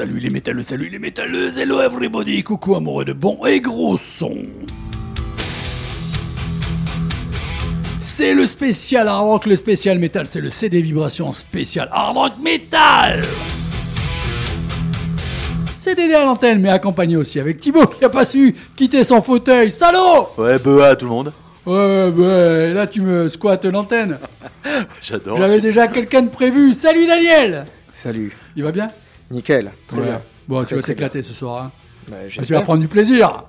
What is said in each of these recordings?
Salut les métalleux, salut les métalleuses, hello everybody, coucou amoureux de bon et gros son. C'est le spécial hard rock, le spécial métal, c'est le CD vibration spécial hard rock métal. CDD à l'antenne, mais accompagné aussi avec Thibaut qui a pas su quitter son fauteuil. Salaud Ouais, bah à tout le monde. Ouais, ouais, là tu me squattes l'antenne. J'adore. J'avais déjà quelqu'un de prévu. Salut Daniel Salut. Il va bien? Nickel. Très Ouais. bien. Bon, Très, tu vas t'éclater ce soir. hein. Bah, Tu vas prendre du plaisir.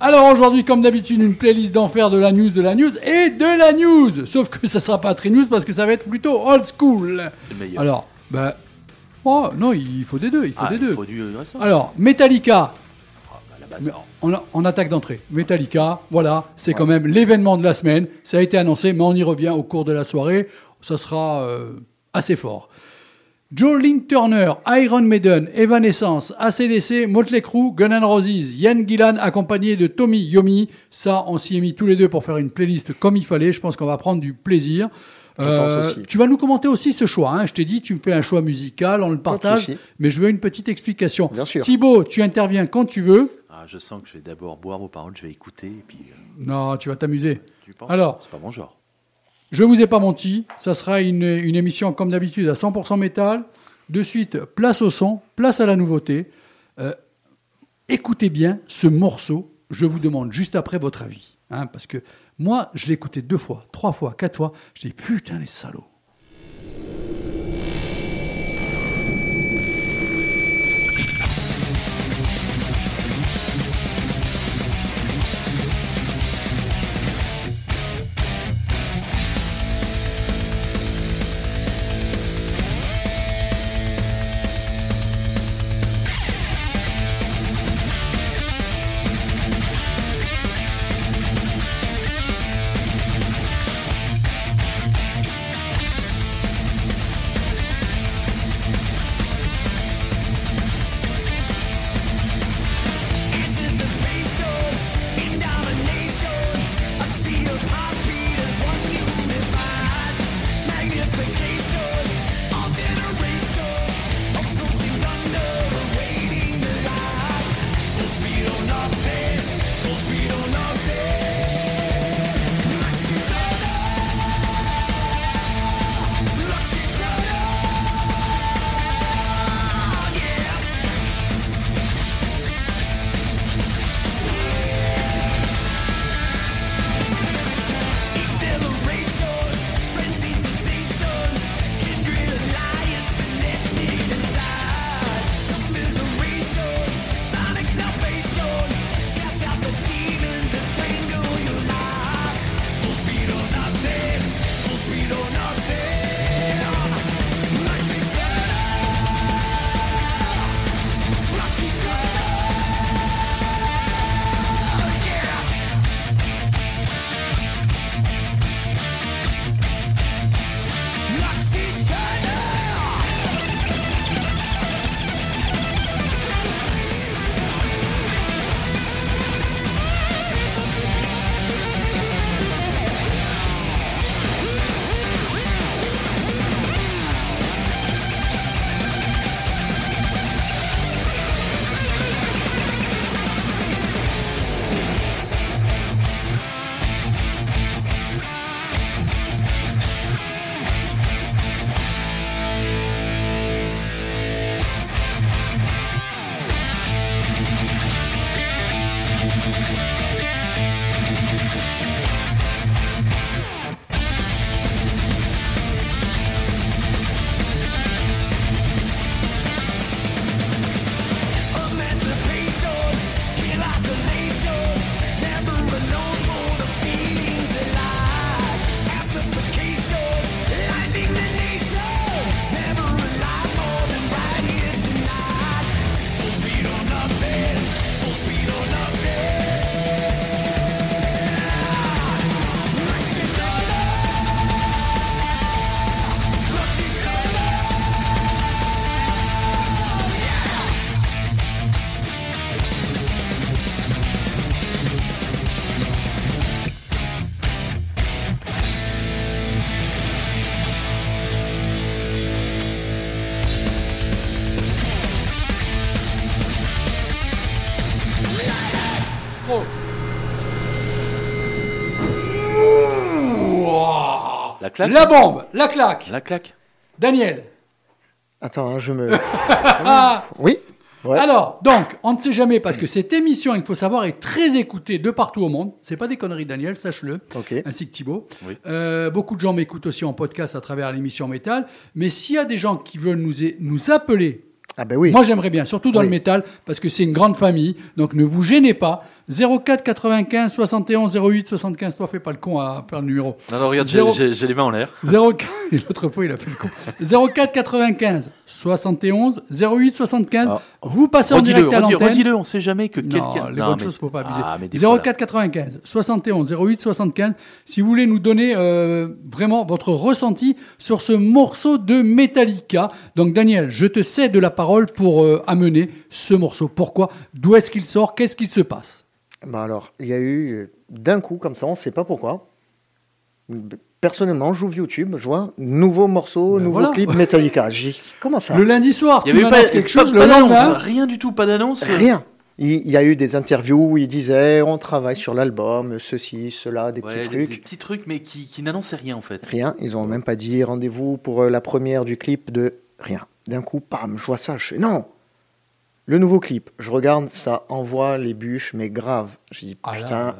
Alors aujourd'hui, comme d'habitude, une playlist d'enfer de la news, de la news et de la news. Sauf que ça sera pas très news parce que ça va être plutôt old school. C'est le meilleur. Alors, bah, oh non, il faut des deux, il faut Ah, des il deux. faut du récent. Alors, Metallica, la base. mais on, a- on attaque d'entrée. Metallica, voilà, c'est quand même l'événement de la semaine. Ça a été annoncé, mais on y revient au cours de la soirée. Ça sera euh, assez fort. Joe Link Turner, Iron Maiden, Evanescence, ACDC, Motley Crue, Gun N' Roses, Ian Gillan accompagné de Tommy Yomi. Ça, on s'y est mis tous les deux pour faire une playlist comme il fallait. Je pense qu'on va prendre du plaisir. Je pense aussi. Tu vas nous commenter aussi ce choix. hein. Je t'ai dit, tu me fais un choix musical, on le partage, mais je veux une petite explication. Bien sûr. Thibaut, tu interviens quand tu veux. Ah, je sens que je vais d'abord boire vos paroles, je vais écouter, et puis. euh, Non, tu vas t'amuser. tu penses? Alors. C'est pas mon genre. Je vous ai pas menti, ça sera une, une émission comme d'habitude à 100% métal. De suite, place au son, place à la nouveauté. Euh, écoutez bien ce morceau, je vous demande juste après votre avis. hein, parce que moi, je l'ai écouté deux fois, trois fois, quatre fois. Je dis putain les salauds. Claque La bombe, la claque. La claque. Daniel. Attends, hein, je me. Ah, Oui. Ouais. Alors, donc, on ne sait jamais parce que cette émission, il faut savoir, est très écoutée de partout au monde. C'est pas des conneries, Daniel, sache-le. Ok. Ainsi que Thibaut. Oui. Euh, beaucoup de gens m'écoutent aussi en podcast à travers l'émission Métal. Mais s'il y a des gens qui veulent nous, nous appeler, Ah ben oui. moi j'aimerais bien, surtout dans Oui. le métal, parce que c'est une grande famille. Donc ne vous gênez pas. 04 95 71 08 75. Toi, fais pas le con à faire le numéro. Non, non, regarde, j'ai- Zéro. j'ai j'ai les mains en l'air. 04, et l'autre fois, il a fait le con. 04 95 71 08 75. Ah. Vous passez en direct à l'antenne. redis-le, on sait jamais que quelqu'un. les Non, bonnes mais- choses, faut pas abuser. Ah, mais des fois, là- 04 95 71 08 75. Si vous voulez nous donner euh, vraiment votre ressenti sur ce morceau de Metallica. Donc Daniel, je te cède la parole pour euh, amener ce morceau. Pourquoi? D'où est-ce qu'il sort? Qu'est-ce qui se passe? Bah alors, il y a eu d'un coup comme ça, on ne sait pas pourquoi. Personnellement, j'ouvre YouTube, je vois nouveau morceau, Ben nouveau voilà. clip Metallica. J'ai comment ça Le lundi soir, Il tu n'y avait pas, quelque chose pas le d'annonce, lendemain. rien du tout, pas d'annonce. Rien. Il y a eu des interviews où il disait on travaille sur l'album, ceci, cela, des Ouais, petits trucs. des petits trucs, mais qui, qui n'annonçaient rien en fait. Rien. Ils ont même pas dit rendez-vous pour euh, la première du clip de rien. D'un coup, pam, je vois ça. Je fais non. Le nouveau clip. Je regarde, ça envoie les bûches, mais grave. Je dis Ah là, putain,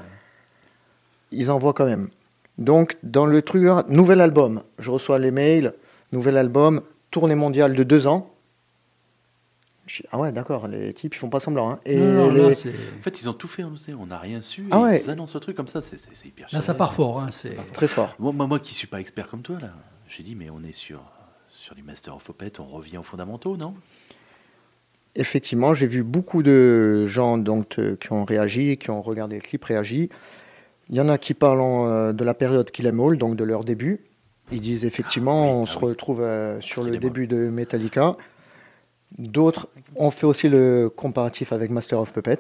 ils envoient quand même. Donc, dans le truc, hein, nouvel album. Je reçois les mails, nouvel album, tournée mondiale de deux ans. Je dis, ah ouais, d'accord, les types, ils font pas semblant. hein. Et non, non, les- là, c'est- En fait, ils ont tout fait, on n'a rien su. Ah ouais. Ils annoncent le truc comme ça, c'est hyper là, ça part fort. hein, c'est- très fort. Moi, moi, moi qui suis pas expert comme toi, là, j'ai dit, mais on est sur, sur du Master of Puppet, on revient aux fondamentaux, non? Effectivement, j'ai vu beaucoup de gens donc, qui ont réagi, qui ont regardé le clip, réagi. Il y en a qui parlent euh, de la période Kill Em All, donc de leur début. Ils disent effectivement, Ah oui, on ah se oui. retrouve euh, sur Kill le début de Metallica. D'autres ont fait aussi le comparatif avec Master of Puppet.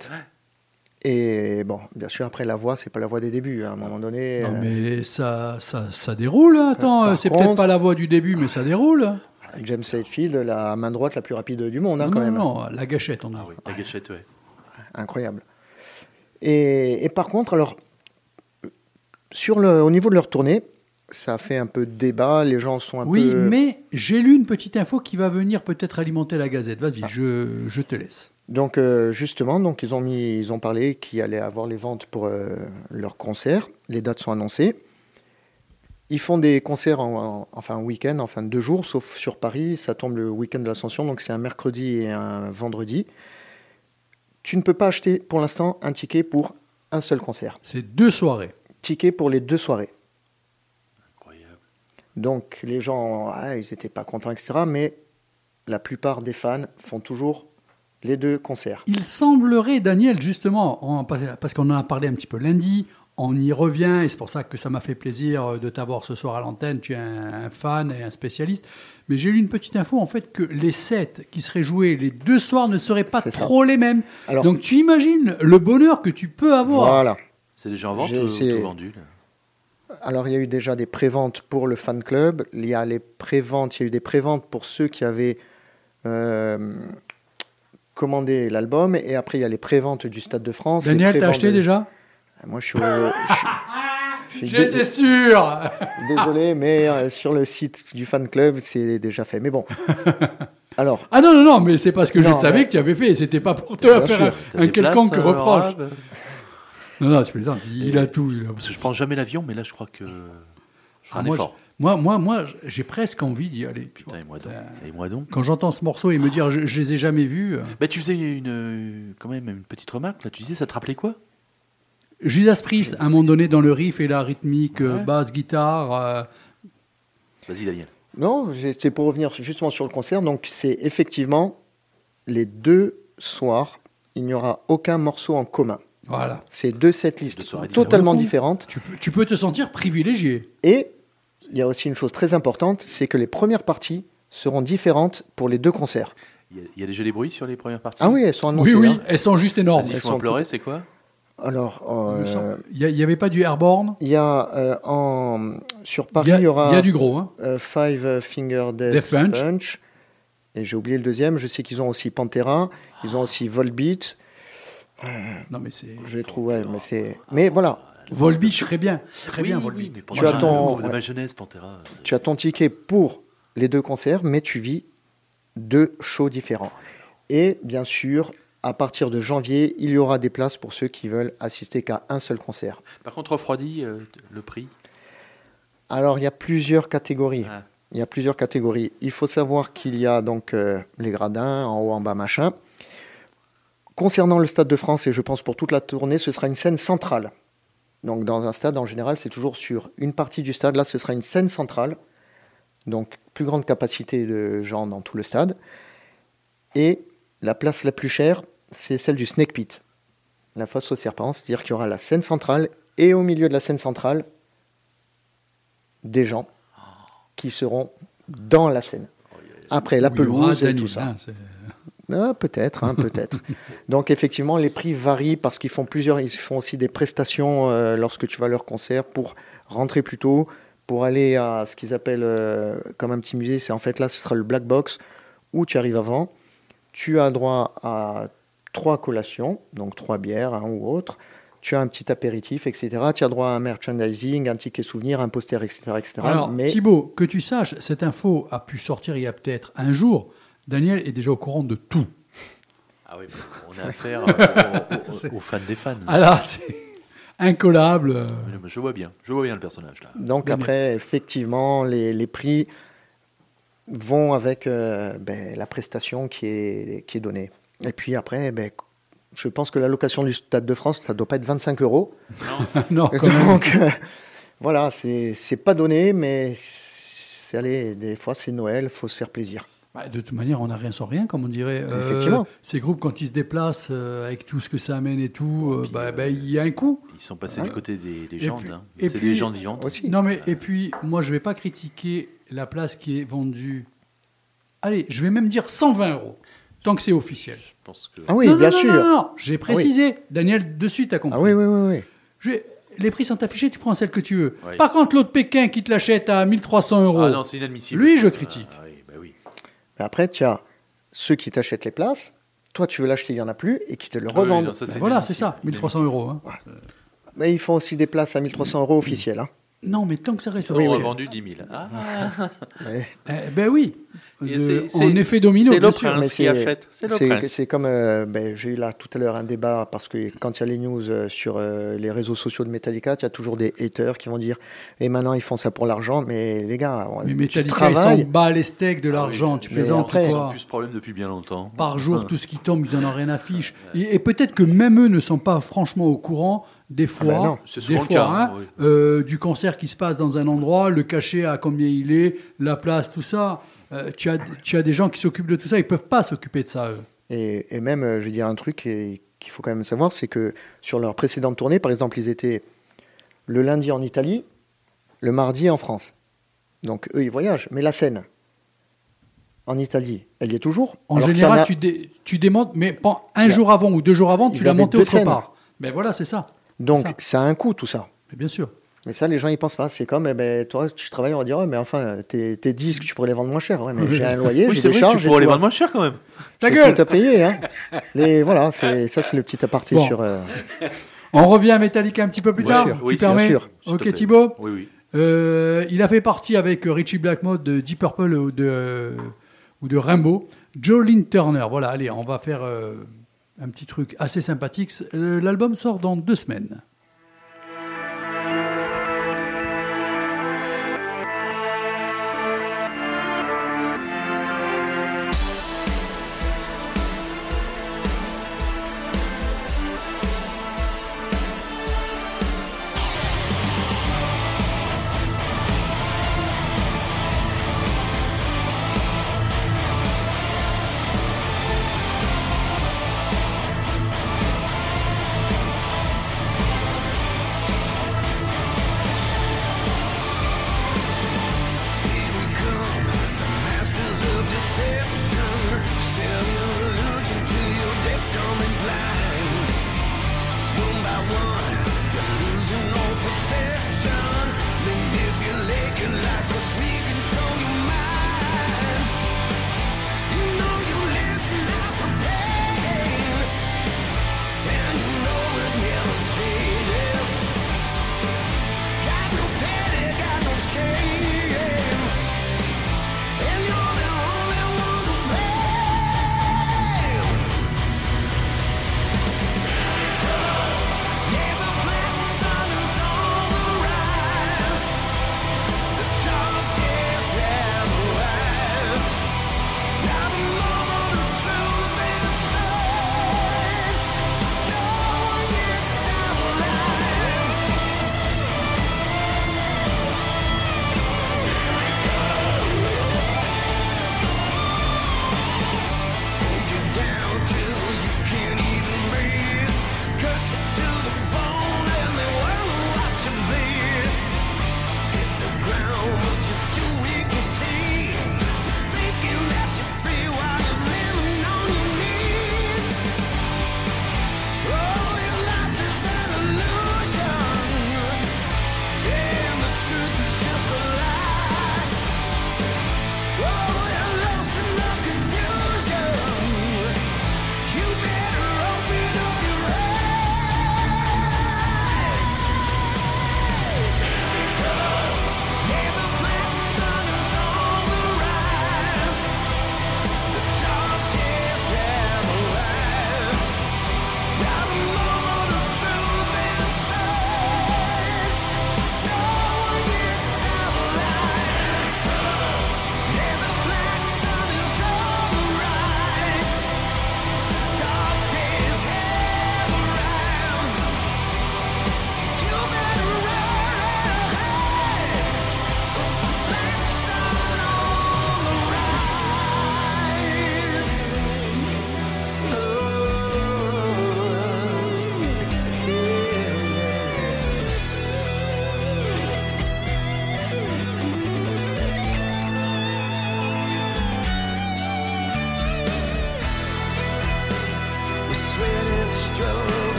Et bon, bien sûr, après la voix, c'est pas la voix des débuts. hein. À un moment donné, Non, euh, mais ça, ça, ça déroule. hein. Attends, euh, c'est contre- peut-être pas la voix du début, mais ça déroule. James Hetfield, la main droite la plus rapide du monde, hein, non, quand non, même. non, la gâchette, on dit. Ah oui, la gâchette, ouais. incroyable. Et, et par contre, alors, sur le, au niveau de leur tournée, ça a fait un peu de débat, les gens sont un Oui, peu... mais j'ai lu une petite info qui va venir peut-être alimenter la Gazette. Vas-y, je, je te laisse. Donc euh, justement, donc ils ont mis, ils ont parlé qu'il allait avoir les ventes pour euh, leur concert. Les dates sont annoncées. Ils font des concerts en, en- enfin un week-end, enfin deux jours, sauf sur Paris. Ça tombe le week-end de l'Ascension, donc c'est un mercredi et un vendredi. Tu ne peux pas acheter pour l'instant un ticket pour un seul concert. C'est deux soirées. Ticket pour les deux soirées. Incroyable. Donc les gens, ah, ils n'étaient pas contents, etc. Mais la plupart des fans font toujours les deux concerts. Il semblerait, Daniel, justement, en- parce qu'on en a parlé un petit peu lundi, on y revient, et c'est pour ça que ça m'a fait plaisir de t'avoir ce soir à l'antenne. Tu es un, un fan et un spécialiste. Mais j'ai lu une petite info, en fait, que les sets qui seraient joués les deux soirs ne seraient pas trop les mêmes. Alors- Donc tu imagines le bonheur que tu peux avoir. Voilà. C'est déjà en vente ou c'est- tout vendu là? Alors il y a eu déjà des préventes pour le fan club. Il y a les préventes, il y a eu des préventes pour ceux qui avaient euh, commandé l'album. Et après il y a les préventes du Stade de France. Daniel, t'as acheté de- déjà? Moi je suis, au- je je J'étais sûr désolé, mais euh, sur le site du fan club c'est déjà fait. Mais bon. Alors. Ah non, non, non, mais c'est parce que je savais mais- que tu avais fait, et c'était pas pour te faire sûr. un, quelconque places, euh, reproche. Non, non, tu plaisantes, il a tout. il a- Parce que je prends jamais l'avion, mais là je crois que je ferai Ah, un moi, effort. je- moi, moi, moi, j'ai presque envie d'y aller. Putain, et moi donc. Et moi donc. Quand j'entends ce morceau et me dire je, je les ai jamais vus, euh, Bah, tu faisais une, quand même une petite remarque là. Tu disais, ça te rappelait quoi? Judas Priest, à un moment donné, dans le riff et la rythmique, Ouais. basse, guitare, euh, Vas-y, Daniel. Non, c'est pour revenir justement sur le concert. Donc, c'est effectivement les deux soirs, il n'y aura aucun morceau en commun. voilà. C'est deux setlists deux soirées totalement différentes. Tu peux, tu peux te sentir privilégié. Et il y a aussi une chose très importante, c'est que les premières parties seront différentes pour les deux concerts. Il y, a, il y a déjà des bruits sur les premières parties? Ah oui, elles sont annoncées. oui, oui, hein. elles sont juste énormes. Elles sont pleurer, c'est quoi? Alors, Il me euh. Il n'y avait pas du Airborne? Il y a euh, en, sur Il Paris, y, a, il y aura il y a du gros. Hein. euh, Five Finger Death, Death Punch. Punch. Et j'ai oublié le deuxième. Je sais qu'ils ont aussi Pantera. Ils ont aussi Volbeat. Non, mais c'est. Je les trouve, ouais, mais c'est. Mais voilà, Volbeat, très bien. Très oui, bien, oui, Volbeat. mais Tu as Pantera, ton- le groupe de ouais. ma jeunesse, Pantera. Tu as ton ticket pour les deux concerts, mais tu vis deux shows différents. Et bien sûr, à partir de janvier, il y aura des places pour ceux qui veulent assister qu'à un seul concert. Par contre, refroidi, euh, le prix? Alors, il y a plusieurs catégories. Ah. Il y a plusieurs catégories. Il faut savoir qu'il y a donc euh, les gradins, en haut, en bas, machin. Concernant le Stade de France, et je pense pour toute la tournée, ce sera une scène centrale. Donc, dans un stade, en général, c'est toujours sur une partie du stade. Là, ce sera une scène centrale. Donc, plus grande capacité de gens dans tout le stade. Et la place la plus chère, c'est celle du Snake Pit, la fosse aux serpents. C'est-à-dire qu'il y aura la scène centrale et au milieu de la scène centrale, des gens qui seront dans la scène. Après, la pelouse et tout ça. Ah, peut-être, hein, peut-être. Donc effectivement, les prix varient parce qu'ils font plusieurs, ils font aussi des prestations euh, lorsque tu vas à leur concert pour rentrer plus tôt, pour aller à ce qu'ils appellent euh, comme un petit musée. C'est en fait là, ce sera le black box où tu arrives avant. Tu as droit à trois collations, donc trois bières hein, ou autres. Tu as un petit apéritif, etc. Tu as droit à un merchandising, un ticket souvenir, un poster, etc. etc. Alors, Mais Thibaut, que tu saches, cette info a pu sortir il y a peut-être un jour. Daniel est déjà au courant de tout. Ah oui, on a affaire euh, aux, aux- aux fans des fans. Ah là, c'est incollable. Je vois bien, je vois bien le personnage là. Donc après, effectivement, les, les prix vont avec euh, ben, la prestation qui est, qui est donnée. Et puis après, ben, je pense que la location du Stade de France, ça ne doit pas être 25 euros. Non, quand même. Donc euh, voilà, c'est c'est pas donné, mais c'est allez, des fois c'est Noël, faut se faire plaisir. Bah, de toute manière, on n'a rien sans rien, comme on dirait. Euh, Effectivement. Ces groupes, quand ils se déplacent, euh, avec tout ce que ça amène et tout, euh, bah, bah, il y a un coût. Ils sont passés Ouais. du côté des légendes. hein. et C'est puis- des légendes vivantes. Aussi. Non, mais et puis, moi, je vais pas critiquer la place qui est vendue. Allez, je vais même dire 120 euros, tant que c'est officiel. Je pense que. Ah oui, non, bien non, sûr. Non, non, non, j'ai précisé. Daniel, de suite, t'as compris. Ah oui, oui, oui, oui. Je vais- Les prix sont affichés, tu prends celle que tu veux. Oui. Par contre, l'autre Pékin qui te l'achète à 1300 euros. Ah non, c'est inadmissible. Lui, je critique. Ah, oui, bah oui. Mais après, tu as ceux qui t'achètent les places. Toi, tu veux l'acheter, il n'y en a plus, et qui te le Ah oui, revendent. non, ça, Ben c'est voilà, c'est ça, 1300 euros. hein. Mais ils font aussi des places à 1300 euros officielles. hein. Non, mais tant que ça reste Ils ont revendu 10 000. Ah, Ouais. Eh ben oui. De- c'est- en effet domino, c'est qui. C'est le c'est- comme euh, ben, j'ai eu là tout à l'heure un débat parce que quand il y a les news euh, sur euh, les réseaux sociaux de Metallica, il y a toujours des haters qui vont dire et maintenant ils font ça pour l'argent, mais les gars, Mais tu Metallica, ils travailles. s'en bat les steaks de Ah oui, l'argent. je- tu plaisantes après, ou Ils ont quoi plus ce problème depuis bien longtemps. Par jour, tout ce qui tombe, ils en ont rien à fiche. Et, et peut-être que même eux ne sont pas franchement au courant des fois, ben non, c'est des fois, cas, hein, hein, oui. euh, du concert qui se passe dans un endroit, le cachet à combien il est, la place, tout ça. Euh, tu, as, tu as des gens qui s'occupent de tout ça, ils peuvent pas s'occuper de ça, eux. Et, et même, euh, je vais dire un truc qu'il faut quand même savoir, c'est que sur leur précédente tournée, par exemple, ils étaient le lundi en Italie, le mardi en France. Donc eux, ils voyagent. Mais la scène en Italie, elle y est toujours. En général, en a- tu, dé- tu démontes, mais un jour avant ou deux jours avant, Ils tu l'as avaient monté deux autre scènes. part. Mais voilà, c'est ça. Donc ça. ça a un coût tout ça. Mais bien sûr. Mais ça, les gens, ils pensent pas. C'est comme, eh ben, toi, tu travailles, on va dire, ouais, mais enfin, tes, tes disques, tu pourrais les vendre moins cher. Ouais, mais j'ai un loyer, Oui, j'ai c'est des vrai, charges. tu pourrais les à- vendre moins cher quand même. Ta gueule tout à payer. Hein. Les, voilà, c'est, ça, c'est le petit aparté Bon. sur. euh, On revient à Metallica un petit peu plus Bien tard. sûr. Tu Oui, bien sûr. Ok. Thibaut Oui, oui. Euh, il a fait partie avec Richie Blackmore de Deep Purple ou de, ou de Rainbow. Jolene Turner, voilà, allez, on va faire euh, un petit truc assez sympathique. Euh, L'album sort dans deux semaines.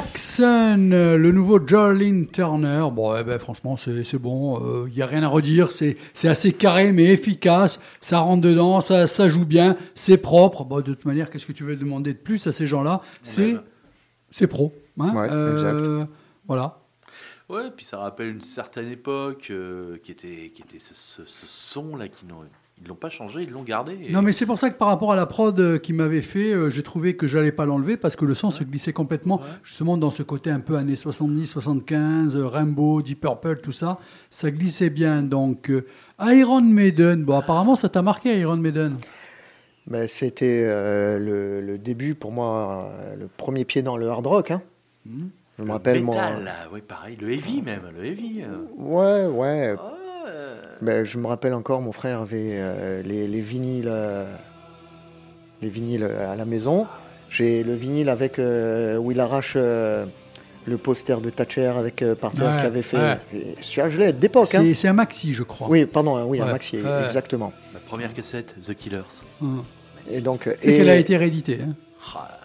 Black Sun, euh, le nouveau Jolene Turner. Bon, eh ben, franchement, c'est c'est bon. Il n'y a rien à redire. C'est c'est assez carré, mais efficace. Ça rentre dedans, ça, ça joue bien. C'est propre. Bon, de toute manière, qu'est-ce que tu veux demander de plus à ces gens-là? C'est pro. hein. Ouais, Euh, Voilà. Ouais, puis ça rappelle une certaine époque euh, qui était, qui était ce, ce- ce son-là qui n'ont ils l'ont pas changé, ils l'ont gardé. et- Non, mais c'est pour ça que par rapport à la prod euh, qui m'avait fait, euh, j'ai trouvé que j'allais pas l'enlever parce que le son se glissait complètement, Ouais. justement dans ce côté un peu années 70, 75, euh, Rainbow, Deep Purple, tout ça, ça glissait bien. Donc, euh, Iron Maiden, bon, apparemment ça t'a marqué Iron Maiden. Ben, C'était euh, le, le début pour moi, euh, le premier pied dans le hard rock. hein. Mhm. Je me Le rappelle mon. métal, là, ouais, pareil, le heavy même, le heavy. euh. Ouais, ouais. Ah, Ben, je me rappelle encore, mon frère avait euh, les, les vinyles, euh, les vinyles à la maison. J'ai le vinyle avec euh, où il arrache euh, le poster de Thatcher avec euh, Parter Ouais, qui avait fait. ouais. C'est- Je l'ai d'époque. hein. C'est un maxi, je crois. Oui, pardon, oui, un maxi, ouais. exactement. la première cassette, The Killers. Hum. Et donc, C'est qu'elle a été rééditée. hein.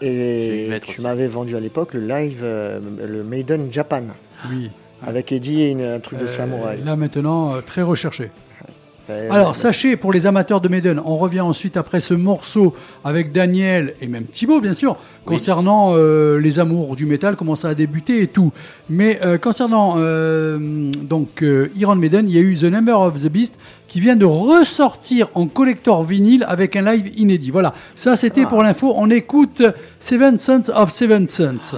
Et tu m'avais vendu à l'époque le live, euh, le Maiden Japan, Oui. Avec Eddie et une- un truc de Euh, samouraï. Là maintenant, euh, très recherché. Alors, sachez, pour les amateurs de Maiden, on revient ensuite après ce morceau avec Daniel et même Thibaut, bien sûr, concernant euh, les amours du métal, comment ça a débuté et tout. Mais euh, concernant euh, donc euh, Iron Maiden, il y a eu The Number of the Beast qui vient de ressortir en collector vinyle avec un live inédit. Voilà, ça c'était pour l'info. On écoute Seven Sons of Seven Sons.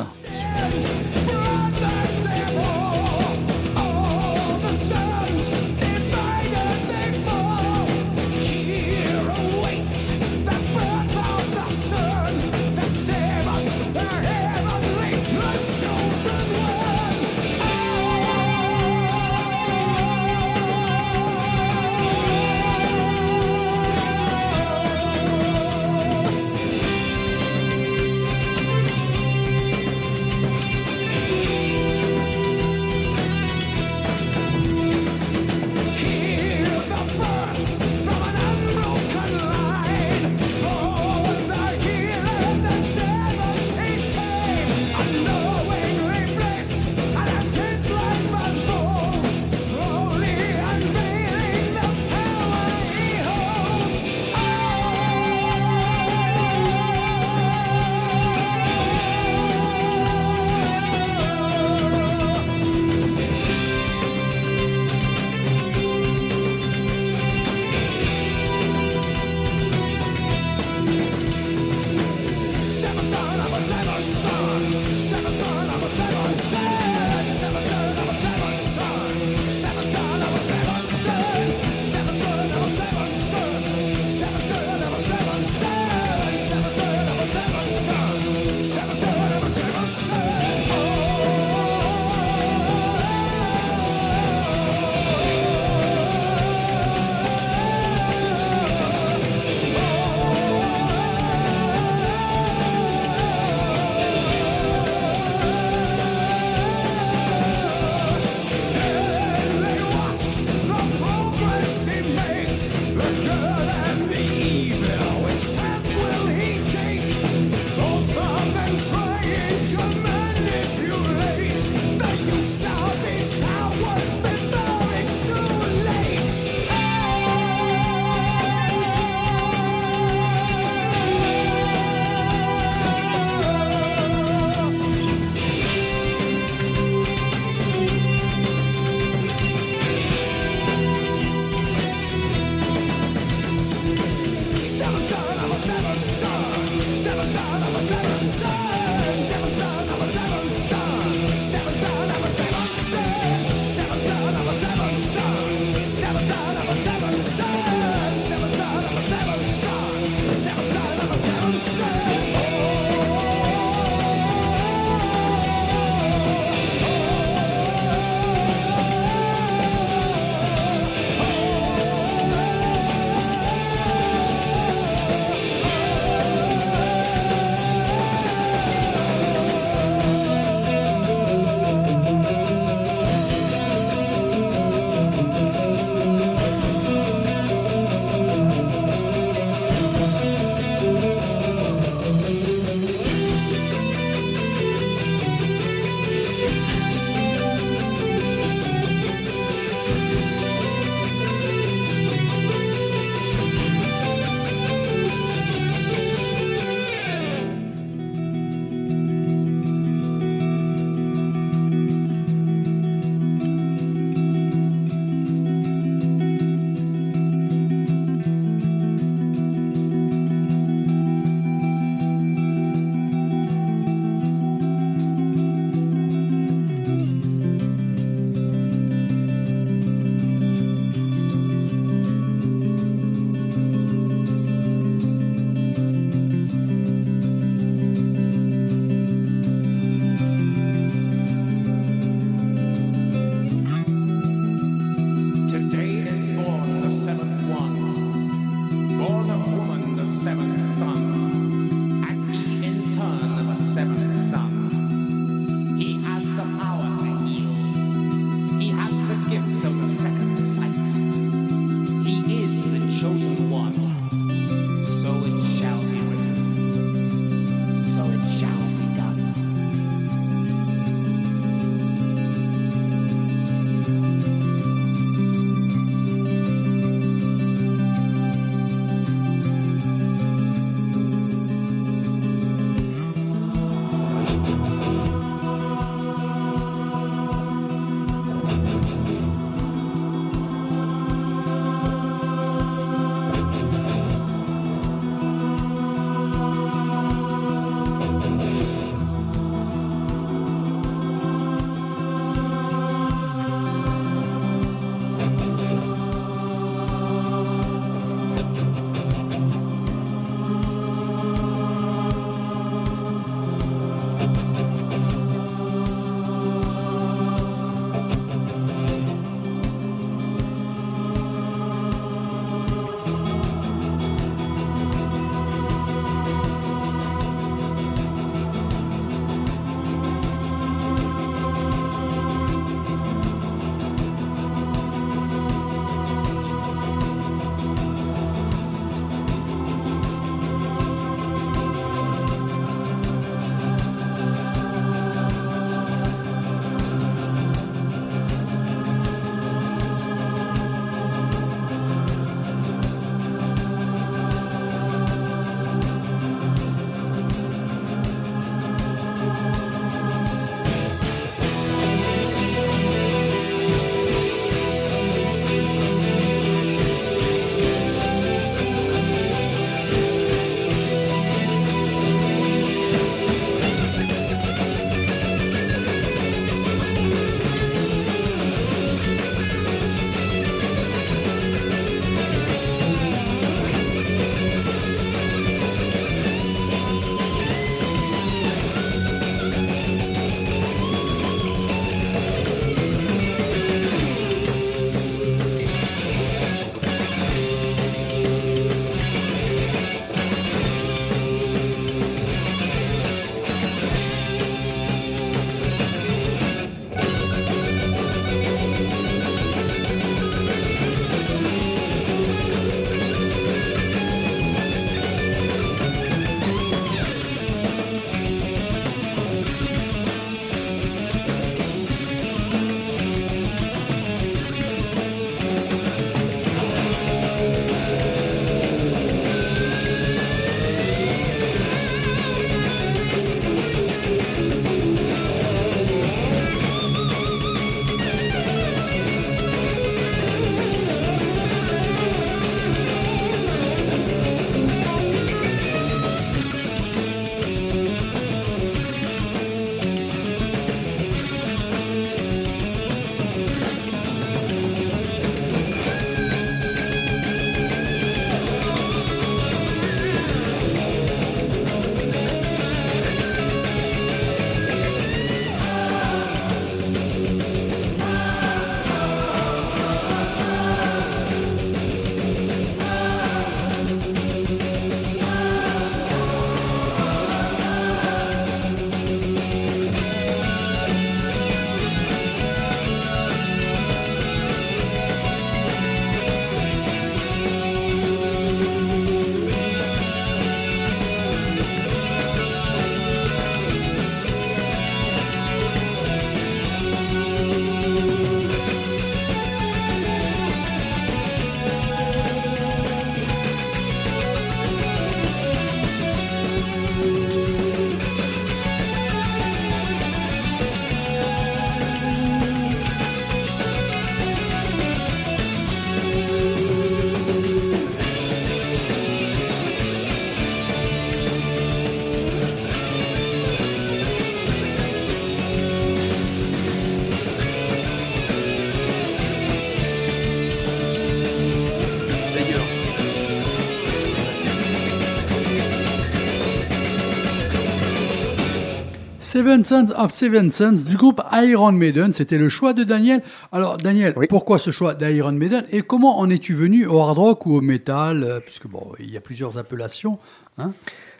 Seven Sons of Seven Sons du groupe Iron Maiden, c'était le choix de Daniel. Alors Daniel, Oui. pourquoi ce choix d'Iron Maiden et comment en es-tu venu au hard rock ou au metal euh, Puisque bon, il y a plusieurs appellations. hein?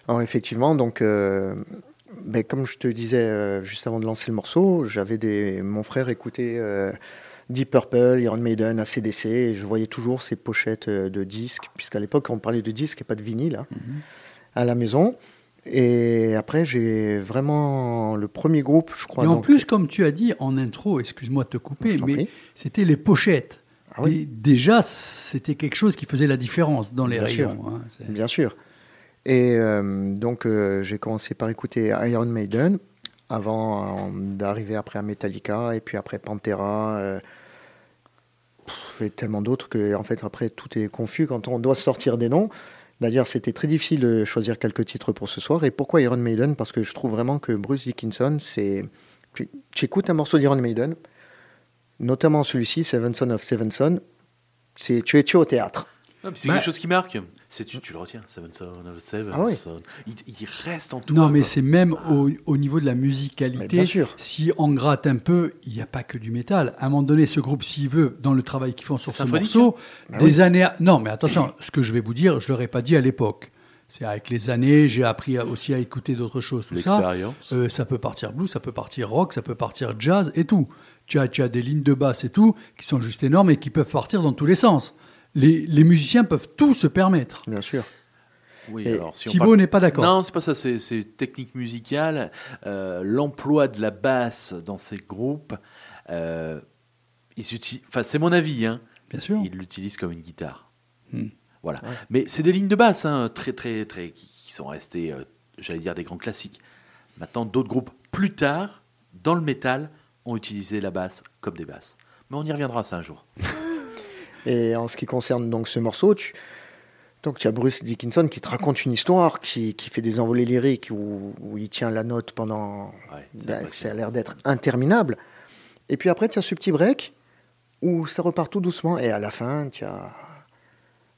Alors effectivement, donc, euh, ben, comme je te disais euh, juste avant de lancer le morceau, j'avais des, mon frère écoutait euh, Deep Purple, Iron Maiden, ACDC, et je voyais toujours ces pochettes de disques, puisqu'à l'époque on parlait de disques et pas de vinyle hein, à la maison. Et après, j'ai vraiment le premier groupe, je crois. et en donc- plus, comme tu as dit en intro, excuse-moi de te couper, mais c'était les pochettes. Ah oui. Déjà, c'était quelque chose qui faisait la différence dans les Bien sûr. rayons. hein. Bien sûr. Et euh, donc, euh, j'ai commencé par écouter Iron Maiden avant euh, d'arriver après à Metallica et puis après Pantera. et tellement d'autres que, en fait, après, tout est confus quand on doit sortir des noms. D'ailleurs, c'était très difficile de choisir quelques titres pour ce soir. Et pourquoi Iron Maiden? Parce que je trouve vraiment que Bruce Dickinson, c'est. Tu, écoutes un morceau d'Iron Maiden, notamment celui-ci, Seven Son of Seven Son, c'est tu es tu es au théâtre. C'est Bah- quelque chose qui marque. C'est tu, tu le retiens. Seven Son, Seven Ah oui. Son. Il, il reste en toi. Non, mais c'est même au, au niveau de la Mais musicalité. bien sûr. Si on gratte un peu, il n'y a pas que du métal. À un moment donné, ce groupe, s'il veut, dans le travail qu'ils font sur ce morceau, Bah des années. à- Non, mais attention, ce que je vais vous dire, je ne l'aurais pas dit à l'époque. C'est avec les années, j'ai appris aussi à écouter d'autres choses, tout ça. L'expérience. Euh, ça peut partir blues, ça peut partir rock, ça peut partir jazz et tout. Tu as, tu as des lignes de basse et tout qui sont juste énormes et qui peuvent partir dans tous les sens. Les, les musiciens peuvent tout se permettre. Bien sûr. Oui, alors si Thibaut parle- n'est pas d'accord. Non, c'est pas ça, c'est c'est technique musicale. euh, L'emploi de la basse dans ces groupes, euh, ils uti- enfin, c'est mon avis, hein, Bien sûr. ils l'utilisent comme une guitare. Hmm. Voilà. Mais c'est des lignes de basse hein, très, très, très, qui, qui sont restées, euh, j'allais dire, des grands classiques. Maintenant, d'autres groupes, plus tard, dans le métal, ont utilisé la basse comme des basses. Mais on y reviendra ça un jour. Et en ce qui concerne donc ce morceau, tu, donc tu as Bruce Dickinson qui te raconte une histoire, qui, qui fait des envolées lyriques où, où il tient la note pendant. Ouais, c'est ben, impressionnant. ça a l'air d'être interminable. Et puis après, tu as ce petit break où ça repart tout doucement. Et à la fin, tu as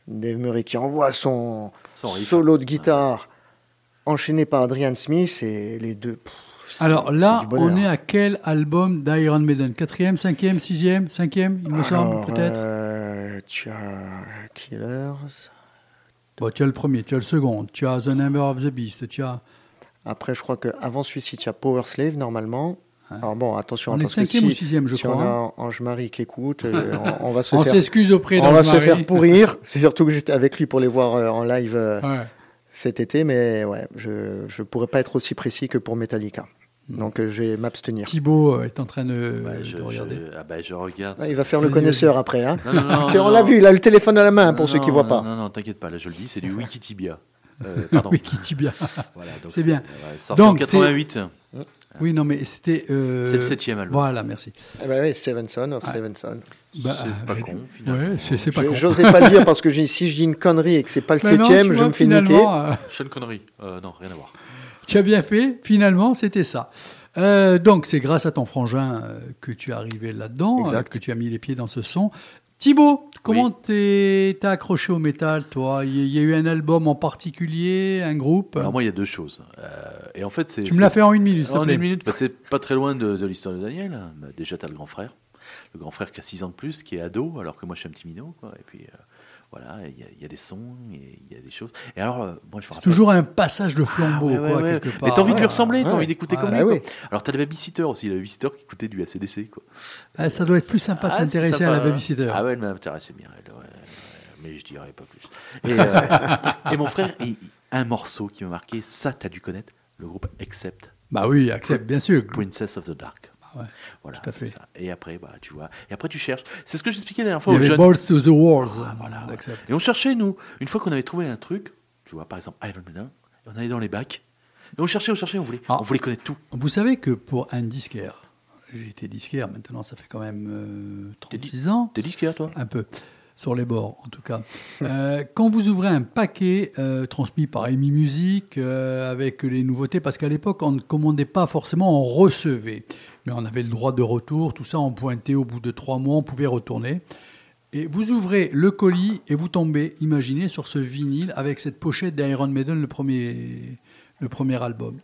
Dave Murray qui envoie son, solo de guitare enchaîné par Adrian Smith et les deux. pff, Alors là, on est à quel album d'Iron Maiden? Quatrième, cinquième, sixième, cinquième, il me semble, peut-être? euh, as Killers. Bon, Tu as le premier, tu as le second, tu as The Number of the Beast, tu as... Après, je crois qu'avant celui-ci, tu as Power Slave normalement. Alors bon, attention, On est parce que cinquième si, ou sixième, je si crois, on hein. a Ange-Marie qui écoute, euh, on, on va se On faire, s'excuse auprès on va se faire pourrir. C'est surtout que j'étais avec lui pour les voir euh, en live euh, Ouais. cet été, mais ouais, je ne pourrais pas être aussi précis que pour Metallica. Donc euh, je vais m'abstenir. Thibaut euh, est en train de, regarder. je- ah bah, je regarde. Ouais, il va faire le connaisseur après. Hein. Non, non, on l'a vu, il a le téléphone à la main pour Non, ceux qui non, voient pas. Non, non, t'inquiète pas, là je le dis, c'est du Wikitibia. Euh, pardon. Wikitibia. Voilà, C'est bien. sorti Donc, en 88. Oui, non, mais c'était... euh, C'est le septième album. Voilà, merci. Eh ben oui, Seven Son of Seven Son. Bah, c'est pas euh, con, finalement. Ouais, c'est c'est pas Je- con. J'osais pas le dire parce que si je dis une connerie et que c'est pas le Mais non, septième, je vois, me fais niquer. euh, Sean Connery. Euh, non, rien à voir. Tu as bien fait, finalement, c'était ça. Euh, donc, c'est grâce à ton frangin euh, que tu es arrivé là-dedans, euh, que tu as mis les pieds dans ce son. Thibaut, comment t'es t'as accroché au métal, toi? Il y, a- eu un album en particulier, un groupe? Alors moi, il y a deux choses. Euh, et en fait, c'est. Tu me l'as fait en une minute, En une minute, bah, c'est pas très loin de, de l'histoire de Daniel. Bah, déjà, tu as le grand frère. Le grand frère qui a 6 ans de plus, qui est ado, alors que moi, je suis un petit minot. Quoi. Et puis, euh, voilà, il y, a- il y a des sons, il y a des choses. Et alors, euh, moi, je me C'est toujours un passage de flambeau, Ah, ouais, quoi, ouais, ouais. quelque part. Mais t'as envie de lui ressembler, t'as envie d'écouter comme lui. quoi. Alors, t'as le babysitter aussi, le babysitter qui écoutait du ACDC. Quoi. Ah, ça doit être plus sympa de Ah, s'intéresser à la babysitter. Ah ouais, elle m'intéressait bien. elle, mais je dirais pas plus. Et, euh, et mon frère, un morceau qui m'a marqué, ça, t'as dû connaître, le groupe Accept, Bah oui, accepte, bien sûr. Princess of the Dark. Ouais, Voilà, tout à fait. ça. Et après, bah, tu vois. Et après, tu cherches. C'est ce que j'expliquais la dernière Il fois y aux avait jeunes. Balls to the Walls. Ah, voilà, ouais. d'Accept. Et on cherchait, nous, une fois qu'on avait trouvé un truc, tu vois, par exemple, Iron Maiden, on allait dans les bacs, et on cherchait, on cherchait, on voulait, Ah. on voulait connaître tout. Vous savez que pour un disquaire, j'ai été disquaire maintenant, ça fait quand même euh, 36 ans. T'es disquaire, toi? Un peu, sur les bords en tout cas. Euh, quand vous ouvrez un paquet euh, transmis par Amy Music euh, avec les nouveautés, parce qu'à l'époque on ne commandait pas forcément, on recevait. Mais on avait le droit de retour, tout ça on pointait au bout de trois mois, on pouvait retourner. Et vous ouvrez le colis et vous tombez, imaginez, sur ce vinyle avec cette pochette d'Iron Maiden, le premier, le premier album.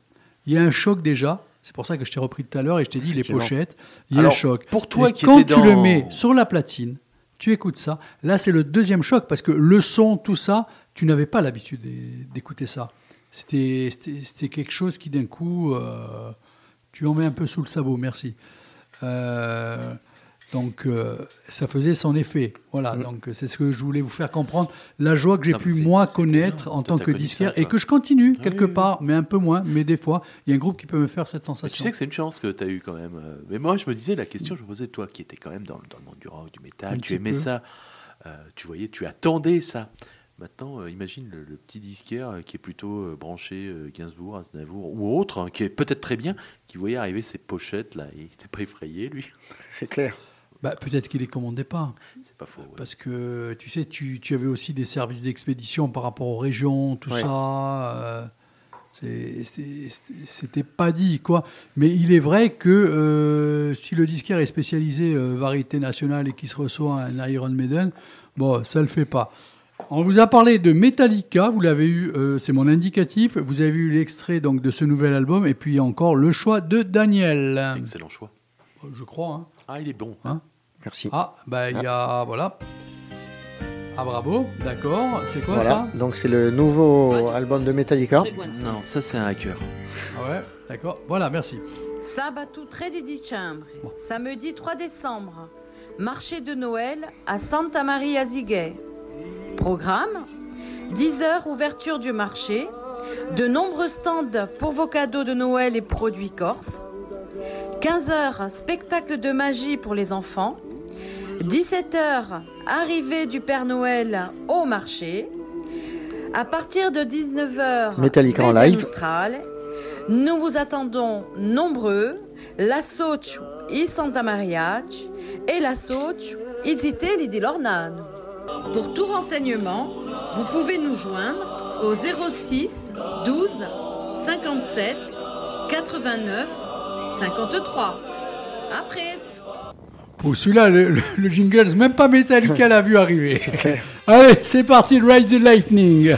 Il y a un choc déjà, C'est pour ça que je t'ai repris tout à l'heure et je t'ai dit les pochettes, il y a Alors, choc. pour toi Et qui quand tu le mets sur la platine, tu écoutes ça. Là, c'est le deuxième choc parce que le son, tout ça, tu n'avais pas l'habitude d'é- d'écouter ça. C'était quelque chose qui d'un coup, euh, tu en mets un peu sous le sabot. Merci. Euh, donc, euh, ça faisait son effet. Voilà. Donc, c'est ce que je voulais vous faire comprendre. La joie que j'ai pu moi connaître en Toi, tant que disquaire et que je continue Ah quelque oui, oui. part, mais un peu moins. Mais des fois, il y a un groupe qui peut me faire cette sensation. tu sais que c'est une chance que tu as eu quand même. Mais moi, je me disais, la question, je me posais, toi qui étais quand même dans, le- dans le monde du rock, du métal, Un tu aimais peu. ça, euh, tu voyais, tu attendais ça. Maintenant, euh, imagine le, le petit disquaire euh, qui est plutôt euh, branché Gainsbourg, Aznavour ou autre, hein, qui est peut-être très bien, qui voyait arriver ces pochettes là, et il n'était pas effrayé, lui. C'est clair. Bah, Peut-être qu'il les commandait pas. C'est pas faux. ouais. Parce que tu sais, tu, tu avais aussi des services d'expédition par rapport aux régions, tout Ouais. ça. euh, C'était pas dit, quoi. Mais il est vrai que euh, si le disquaire est spécialisé euh, variété nationale et qu'il se reçoit un Iron Maiden, bon, ça le fait pas. On vous a parlé de Metallica, vous l'avez eu, euh, c'est mon indicatif. Vous avez eu l'extrait donc de ce nouvel album et puis encore le choix de Daniel. Excellent choix. Je crois. hein. Ah, il est bon. Merci. Ah, bah il y a. Voilà. Ah, bravo, d'accord. C'est quoi voilà. Donc c'est le nouveau album de Metallica. Non, ça c'est un hacker. ça Ah ouais, d'accord. Voilà, merci. Sabato 13 dicembre, samedi 3 décembre, marché de Noël à Santa Maria Ziguet. Programme 10 heures ouverture du marché, de nombreux stands pour vos cadeaux de Noël et produits corses. 15 heures spectacle de magie pour les enfants. 17 heures arrivée du Père Noël au marché. À partir de 19 heures Metallica en live. Austral. Nous vous attendons nombreux. La Socio i Santa Mariaci et la Socio i Zitelli di Lornano. Pour tout renseignement, vous pouvez nous joindre au 06 12 57 89 53. Après. Pour celui-là, le, le- le jingle, même pas Metallica l'a vu arriver. C'est clair. Allez, c'est parti, Ride the Lightning.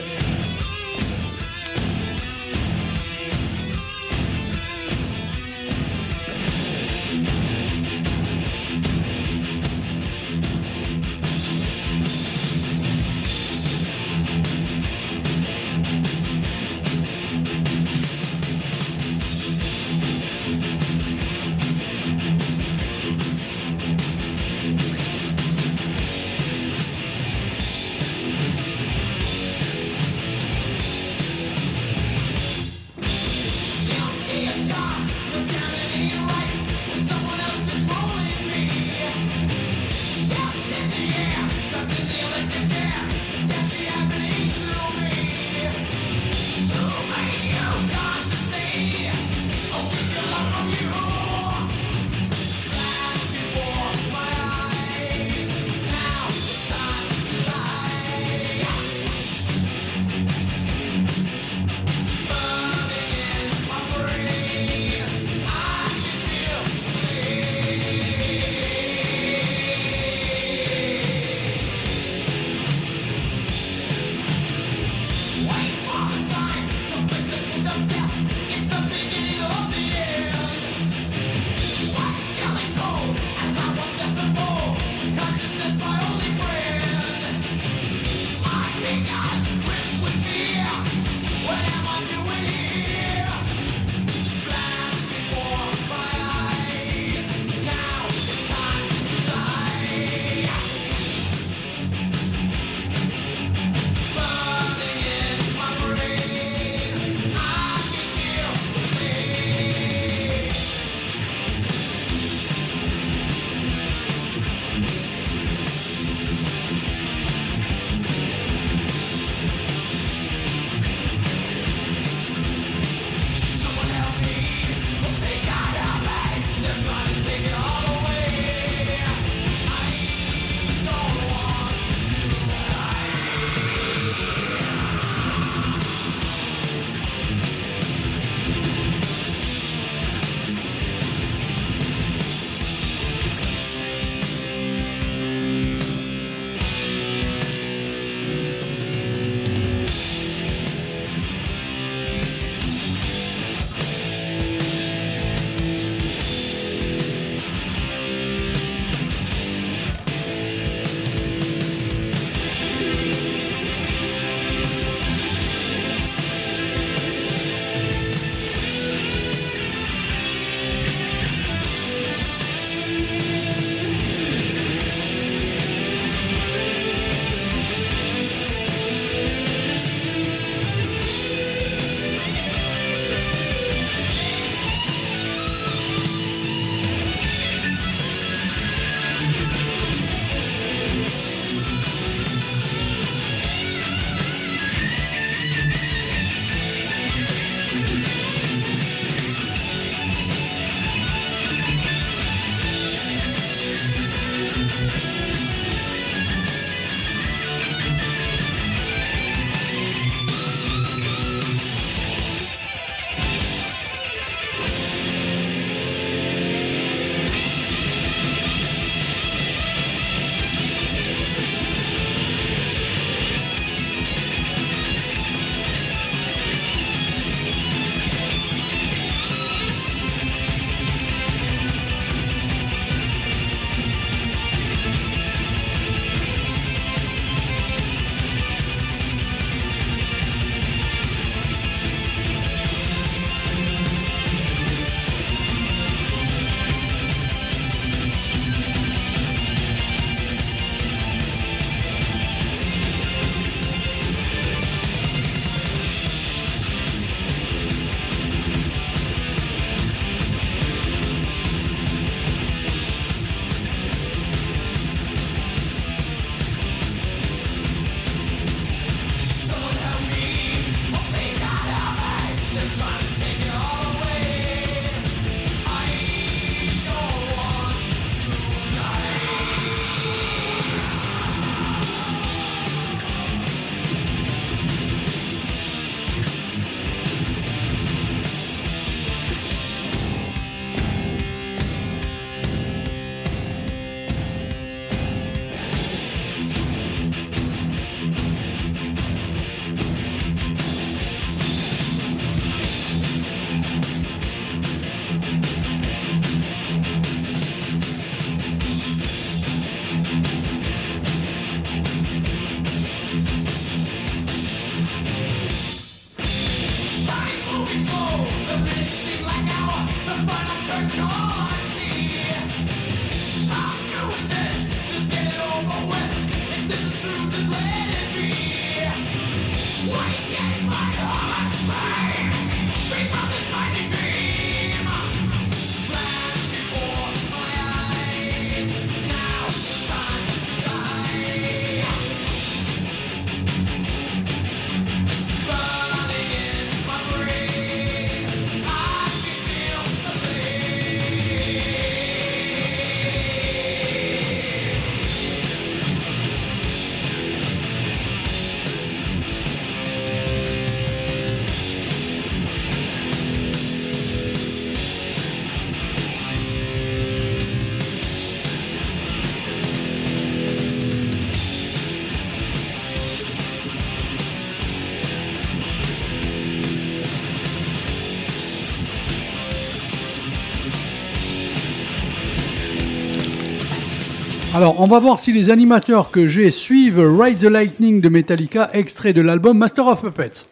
Alors, on va voir si les animateurs que j'ai suivent Ride the Lightning de Metallica, extrait de l'album Master of Puppets.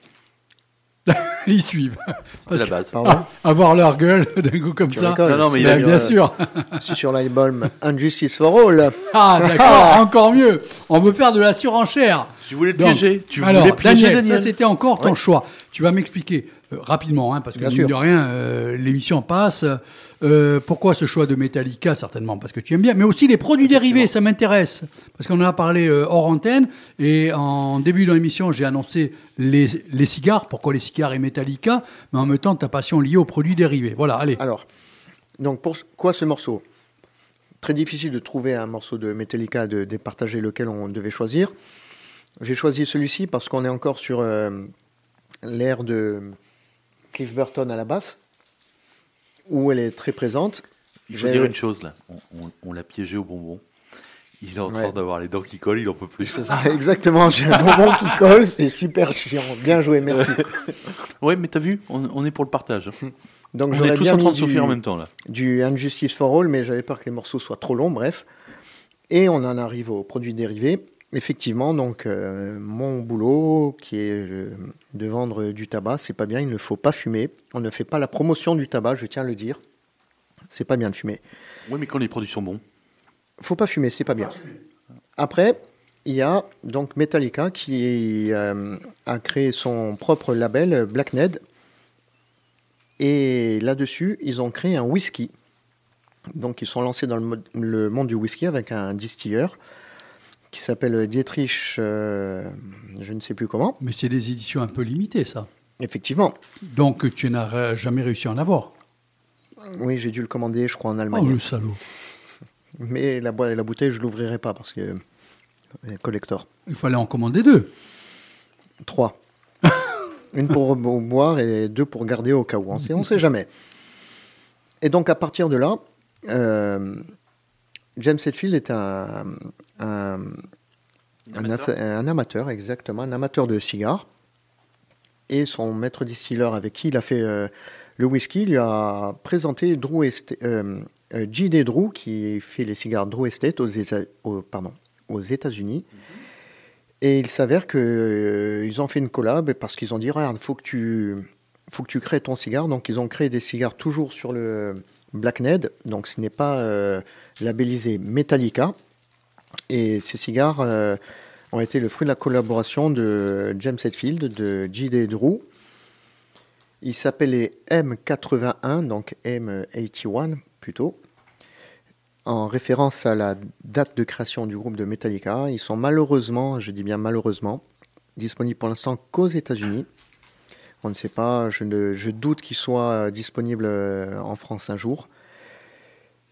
Ils suivent. C'est la base. Pardon? Ah, avoir leur gueule d'un coup comme Tu ça. Non, non, mais il Ben, a bien Euh, sûr. C'est sur l'album Injustice for All. Ah, d'accord, encore mieux. On veut faire de la surenchère. Tu voulais Donc, piéger. Tu alors, voulais piéger Daniel, Daniel. ça c'était encore ton Ouais. choix. Tu vas m'expliquer rapidement, hein, parce que mine de rien, euh, l'émission passe. Euh, pourquoi ce choix de Metallica? Certainement parce que tu aimes bien, mais aussi les produits dérivés, ça m'intéresse. Parce qu'on en a parlé euh, hors antenne, et en début de l'émission, j'ai annoncé les, les cigares, pourquoi les cigares et Metallica, mais en même temps ta passion liée aux produits dérivés. Voilà, allez. Alors, donc pourquoi ce morceau? Très difficile de trouver un morceau de Metallica, de départager lequel on devait choisir. J'ai choisi celui-ci parce qu'on est encore sur euh, l'ère de Cliff Burton à la basse, où elle est très présente. Il faut dire une chose là. On, on- on l'a piégé au bonbon. Il est en train Ouais. d'avoir les dents qui collent. Il en peut plus. Ah, exactement, j'ai un bonbon qui colle, c'est super chiant. Bien joué, merci. Ouais, mais t'as vu, on, on est pour le partage. Donc on est tous en train de souffrir du- en même temps là. du Injustice for All, mais j'avais peur que les morceaux soient trop longs, bref. Et on en arrive aux produits dérivés. Effectivement, donc euh, mon boulot, qui est euh, de vendre du tabac, c'est pas bien, il ne faut pas fumer. On ne fait pas la promotion du tabac, je tiens à le dire. C'est pas bien de fumer. Oui, mais quand les produits sont bons. Faut pas fumer, c'est pas bien. Après, il y a donc Metallica qui euh, a créé son propre label Black Ned. Et là-dessus, ils ont créé un whisky. Donc, ils sont lancés dans le monde du whisky avec un distilleur qui s'appelle Dietrich, euh, je ne sais plus comment. Mais c'est des éditions un peu limitées, ça. Effectivement, Donc tu n'as jamais réussi à en avoir. oui, j'ai dû le commander, je crois, en Oh, Allemagne. le salaud. Mais la, la bouteille, je l'ouvrirai pas parce que euh, collector. Il fallait en commander deux. Trois. Une pour bo- boire et deux pour garder au cas où. On sait, on sait jamais. Et donc, à partir de là, euh, James Hetfield est un, un, un Amateur. aff- un amateur, exactement, un amateur de cigares. Et son maître distilleur avec qui il a fait euh, le whisky lui a présenté Drew Est- euh, euh, J.D. Drew, qui fait les cigares Drew Estate aux, pardon, aux États-Unis. Et il s'avère qu'ils ont fait une collab parce qu'ils ont dit regarde, faut que tu faut que tu crées ton cigare. Donc ils ont créé des cigares toujours sur le Black Ned. Donc ce n'est pas euh, labellisé Metallica. Et ces cigares euh, ont été le fruit de la collaboration de James Hetfield, de J.D. Drew. Ils s'appelaient M81, donc M81 plutôt, en référence à la date de création du groupe de Metallica. Ils sont malheureusement, je dis bien malheureusement, disponibles pour l'instant qu'aux États-Unis. On ne sait pas, je, ne- je doute qu'ils soient disponibles euh, en France un jour.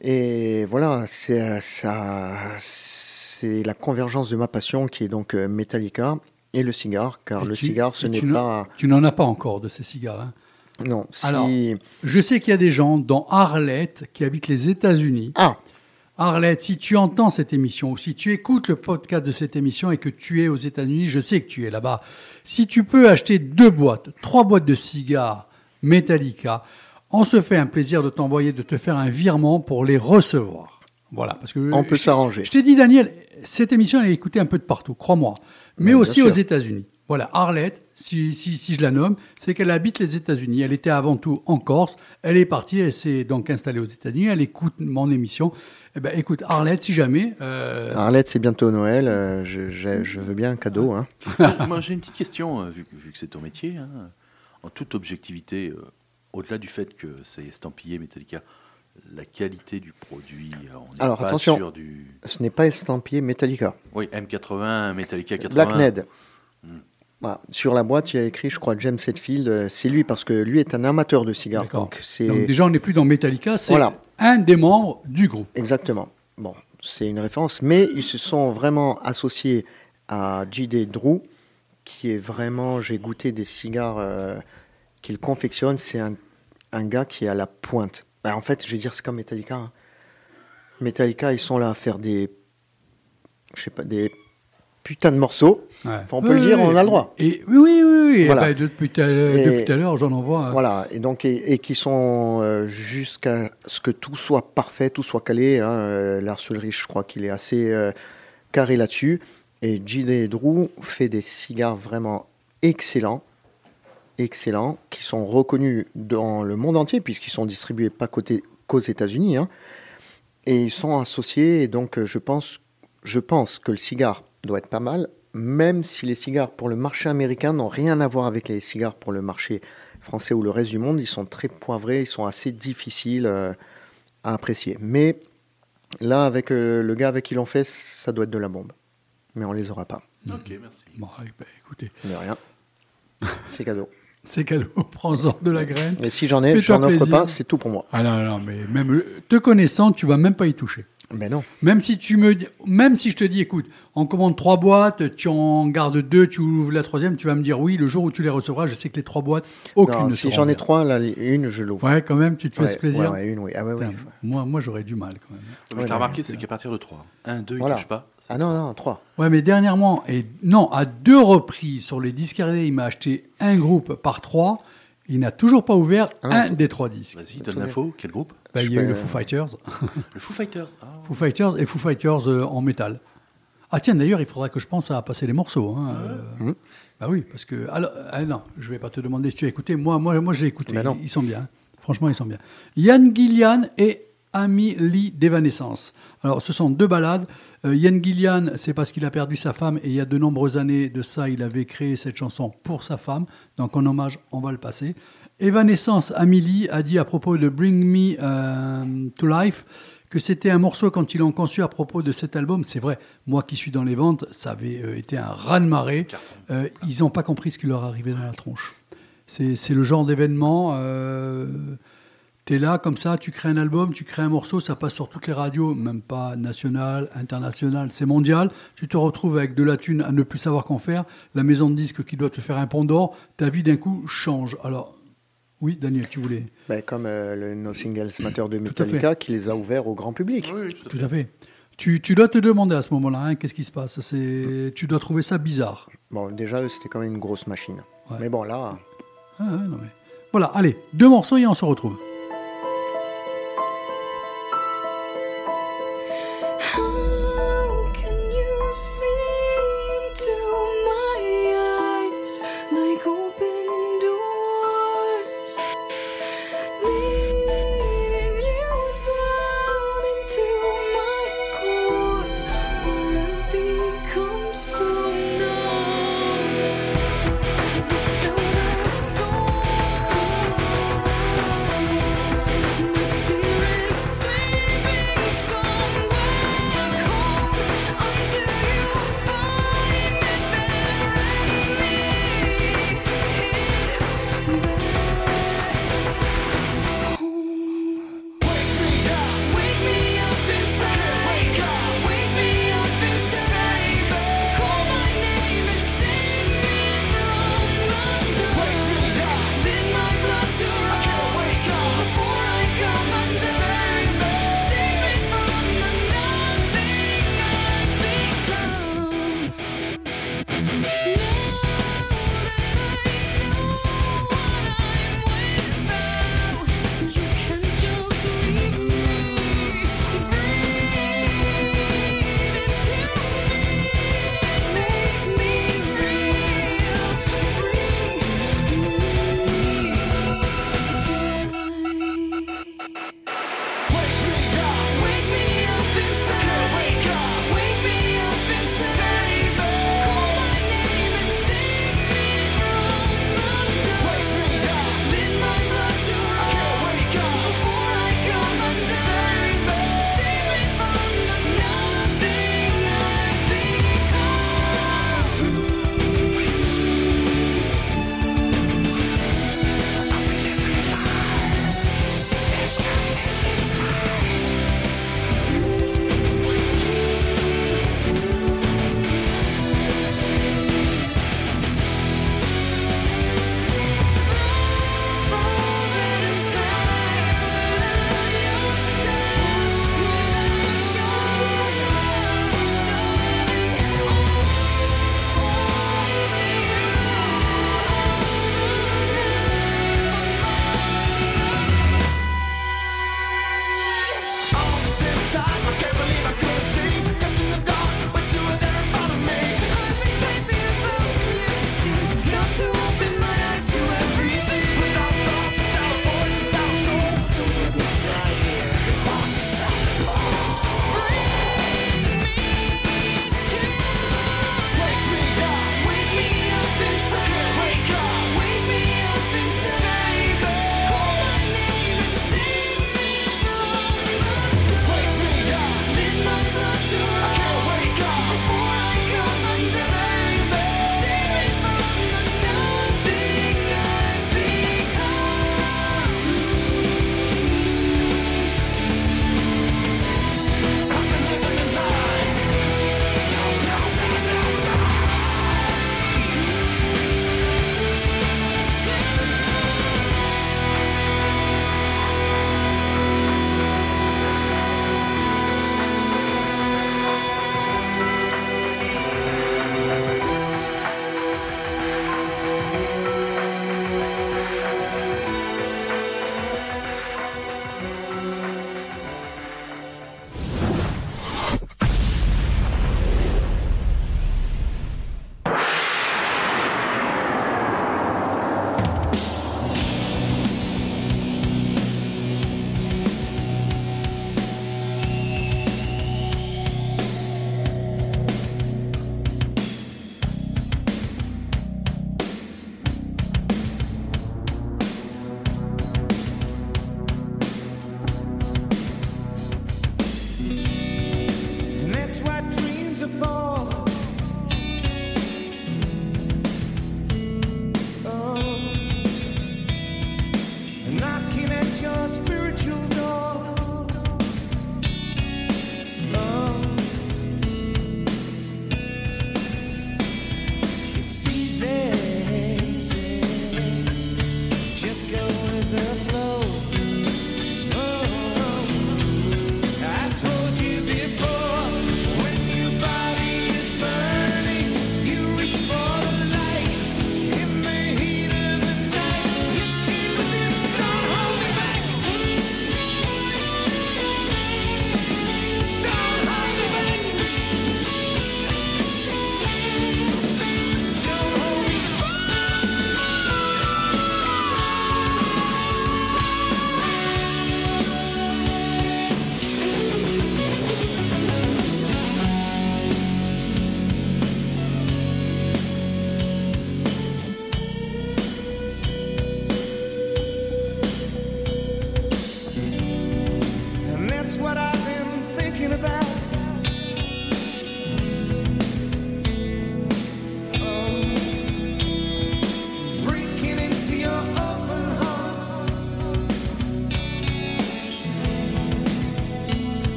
Et voilà, c'est euh, ça, c'est la convergence de ma passion qui est donc euh, Metallica et le cigare, car Et le tu- cigare, ce n'est pas. Tu n'en as pas encore de ces cigares. hein. Non, si. Alors- Je sais qu'il y a des gens dans Arlette qui habitent les États-Unis. Ah, Arlette, si tu entends cette émission ou si tu écoutes le podcast de cette émission et que tu es aux États-Unis, je sais que tu es là-bas. Si tu peux acheter deux boîtes, trois boîtes de cigares Metallica, on se fait un plaisir de t'envoyer, de te faire un virement pour les recevoir. Voilà, parce que on peut s'arranger. Je t'ai dit, Daniel, cette émission, elle est écoutée un peu de partout, crois-moi. Mais aussi aux. États-Unis. Voilà, Arlette, si, si, si je la nomme, c'est qu'elle habite les États-Unis. Elle était avant tout en Corse. Elle est partie, elle s'est donc installée aux États-Unis. Elle écoute mon émission. Eh ben, écoute, Arlette, si jamais. euh, Arlette, c'est bientôt Noël. euh, je, je- je veux bien un cadeau. Hein. Moi, j'ai une petite question, euh, vu, que- vu que c'est ton métier. hein. En toute objectivité, euh, au-delà du fait que c'est estampillé Metallica, la qualité du produit, on Alors, pas attention. du... Ce n'est pas estampillé Metallica. Oui, M80, Metallica 80. Black Ned. Hmm. Voilà. Sur la boîte, il y a écrit, je crois, James Hetfield. euh, C'est lui parce que lui est un amateur de cigares. Donc donc déjà, on n'est plus dans Metallica. C'est Voilà. un des membres du groupe. exactement. Bon, c'est une référence, mais ils se sont vraiment associés à J.D. Drew, qui est vraiment. J'ai goûté des cigares euh, qu'il confectionne. C'est un, un gars qui est à la pointe. Ben, en fait, je vais dire, c'est comme Metallica. hein. Metallica, ils sont là à faire des, je sais pas, des de morceaux. Ouais. on peut le dire, on a le droit. Et, oui, oui, oui. Voilà. Ben, depuis tout à l'heure- j'en envoie. euh, Voilà, et donc et, et qui sont euh, jusqu'à ce que tout soit parfait, tout soit calé. Hein, euh, Lars Ulrich, je crois qu'il est assez euh, carré là-dessus. Et J.D. Drew fait des cigares vraiment excellents, excellents, qui sont reconnus dans le monde entier puisqu'ils sont distribués pas côté- qu'aux États-Unis. hein. et ils sont associés. Et donc je pense, je pense que le cigare doit être pas mal, même si les cigares pour le marché américain n'ont rien à voir avec les cigares pour le marché français ou le reste du monde. Ils sont très poivrés, ils sont assez difficiles euh, à apprécier. Mais là, avec euh, le gars avec qui l'on fait, ça doit être de la bombe. Mais on les aura pas. Ok, merci. Bon, ben, écoutez, De rien. C'est cadeau. c'est cadeau. Prends-en de la graine. Et si j'en ai, Fais-toi j'en offre pas, c'est tout pour moi. Ah non, non, mais même te connaissant, tu vas même pas y toucher. Ben non. Même si tu me, même si je te dis, écoute, on commande trois boîtes, tu en gardes deux, tu ouvres la troisième, tu vas me dire oui. Le jour où tu les recevras, je sais que les trois boîtes, aucune Non, ne si j'en ai trois, là, une, je l'ouvre. Ouais, quand même, tu te fais Ouais, ce plaisir. ouais, ouais, une, oui. Ah oui. Putain, moi, moi, j'aurais du mal quand même. Mais Ouais, t'as ouais, remarqué, c'est qu'à partir de 3. 1, 2, Voilà. ils touchent pas. Ah non, non, trois. Ouais, mais dernièrement, et non, à deux reprises sur les disques RD, il m'a acheté un groupe par trois. Il n'a toujours pas ouvert Ah, un des trois disques. Vas-y, donne l'info. Quel groupe? Bah, il y a eu le Foo Fighters, Le Foo Fighters. Ah, Foo Fighters et Foo Fighters euh, en métal. Ah tiens, d'ailleurs, il faudra que je pense à passer les morceaux. hein, euh. Mhm. Bah oui, parce que alors, ah non, je vais pas te demander si tu as écouté. Moi, moi, moi, j'ai écouté. Bah non. Ils, ils sont bien. Franchement, ils sont bien. Yann Gillian et Amy Lee d'Evanescence. Alors, ce sont deux ballades. Euh, Yann Gillian, c'est parce qu'il a perdu sa femme et il y a de nombreuses années de ça, il avait créé cette chanson pour sa femme. Donc, en hommage, on va le passer. Evanescence, Amélie a dit à propos de Bring Me euh, to Life que c'était un morceau quand ils l'ont conçu à propos de cet album. C'est vrai, moi qui suis dans les ventes, ça avait euh, été un raz-de-marée. Euh, ils n'ont pas compris ce qui leur arrivait dans la tronche. C'est le genre d'événement. Euh, tu es là, comme ça, tu crées un album, tu crées un morceau, ça passe sur toutes les radios, même pas nationales, internationales, c'est mondial. Tu te retrouves avec de la thune à ne plus savoir qu'en faire. La maison de disques qui doit te faire un pont d'or, ta vie d'un coup change. Alors, oui, Daniel, tu voulais. Ben, comme euh, le No Singles Matter de Metallica qui les a ouverts au grand public. Oui, oui, tout à fait. Tout à fait. Tu, tu dois te demander à ce moment-là, hein, qu'est-ce qui se passe? C'est, Tu dois trouver ça bizarre. Bon, déjà, eux, c'était quand même une grosse machine. Ouais. Mais bon, là, Ah, ouais, non, mais... Voilà, allez, deux morceaux et on se retrouve.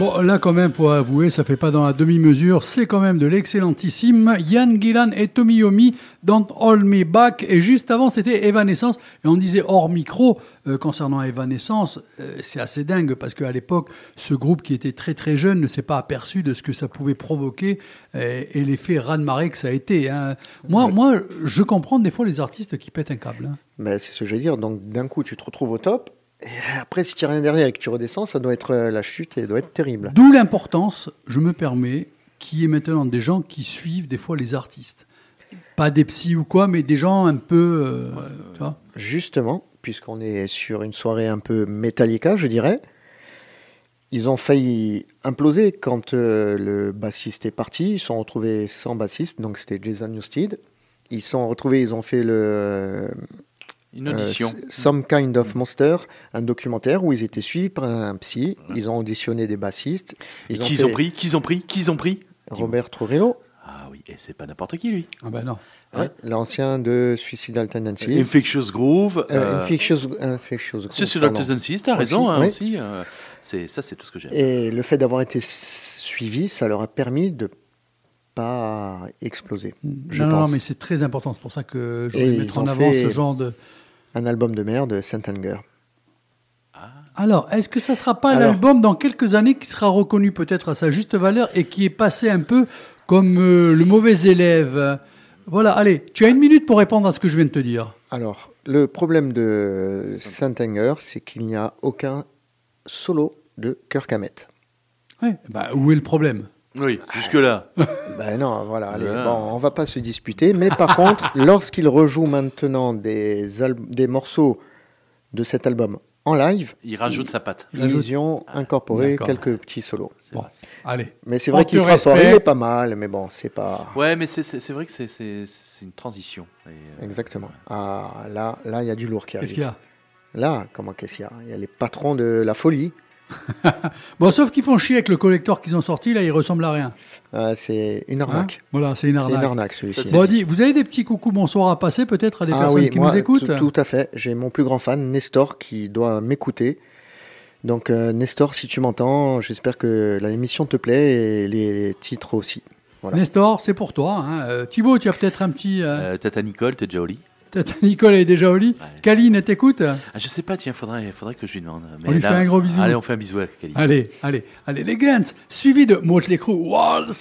Bon, là, quand même, faut avouer, ça fait pas dans la demi-mesure. C'est quand même de l'excellentissime Yann Gillan et Tommy Yomi dans Hold Me Back. Et juste avant, c'était Evanescence. Et on disait hors micro, euh, concernant Evanescence, euh, c'est assez dingue parce qu'à l'époque, ce groupe qui était très très jeune ne s'est pas aperçu de ce que ça pouvait provoquer euh, et l'effet raz-de-marée que ça a été. hein. Moi, moi, je comprends des fois les artistes qui pètent un câble. hein. Ben, c'est ce que je veux dire. Donc, d'un coup, tu te retrouves au top. Et après, si tu rien derrière et que tu redescends, ça doit être euh, la chute et doit être terrible. D'où l'importance, je me permets, qui est maintenant des gens qui suivent des fois les artistes. Pas des psys ou quoi, mais des gens un peu. euh, tu vois Justement, puisqu'on est sur une soirée un peu Metallica, je dirais, ils ont failli imploser quand euh, le bassiste est parti. Ils sont retrouvés sans bassiste, donc c'était Jason Newsted. Ils sont retrouvés, ils ont fait le Une euh, audition. Some Kind of Monster, un documentaire où ils étaient suivis par un psy. Ils ont auditionné des bassistes. Et Ils qu'ils fait ont pris Qu'ils ont pris Qu'ils ont pris Robert Trujillo. Ah oui. Et c'est pas n'importe qui, lui. Ah ben non. Ouais. L'ancien de Suicidal Tendencies. Infectious Groove. Euh, euh, Infectious, Infectious Groove, Suicidal. Tendencies, t'as Aussi, raison, hein, oui. aussi. euh, c'est, ça, c'est tout ce que j'aime. Et le fait d'avoir été suivi, ça leur a permis de pas exploser. Je non, non, pense. non, mais c'est très important. C'est pour ça que je voulais mettre en ont avant fait- ce genre de. Un album de merde de Saint Anger. Alors, est-ce que ça sera pas l'album dans quelques années qui sera reconnu peut-être à sa juste valeur et qui est passé un peu comme euh, le mauvais élève? Voilà, allez, tu as une minute pour répondre à ce que je viens de te dire. Alors, le problème de Saint Anger, c'est qu'il n'y a aucun solo de Kirk Hammett. Ouais, bah, où est le problème? Oui, jusque-là. Ben non, voilà, allez, Voilà. bon, on va pas se disputer, mais par contre, lorsqu'il rejoue maintenant des, des morceaux de cet album en live, Il rajoute sa patte. Ils y ont incorporé D'accord. quelques petits solos. Bon, allez. Mais c'est vrai qu'il frappe il est pas mal, mais bon, c'est pas... Ouais, mais c'est, vrai que c'est, une transition. Et, euh, Exactement. Ah, là, là, il y a du lourd qui Qu'est-ce arrive. qu'il y a? Là, comment qu'est-ce qu'il y a? Il y a les patrons de la folie. Bon, sauf qu'ils font chier avec le collector qu'ils ont sorti, là, il ressemble à rien. Ah, c'est une Hein arnaque. voilà, c'est une c'est une arnaque. arnaque, celui-ci. Bon, dis, vous avez des petits coucou bonsoir à passer peut-être à des Ah personnes oui, qui moi, nous écoutent tout, tout à fait. J'ai mon plus grand fan, Nestor, qui doit m'écouter. Donc, euh, Nestor, si tu m'entends, j'espère que la émission te plaît et les titres aussi. Voilà. Nestor, c'est pour toi. Hein. Euh, Thibaut, tu as peut-être un petit. Euh, euh, Tata Nicole, t'es déjà au lit Tata Nicole est déjà au lit. Ouais. Kaline, t'écoute ah, Je sais pas, tiens, faudrait, faudrait que je lui demande. Mais On lui fait un gros bisou. Allez, on fait un bisou à Kelly. Allez, allez, allez, les Guns, suivi de Motley Crue, Wild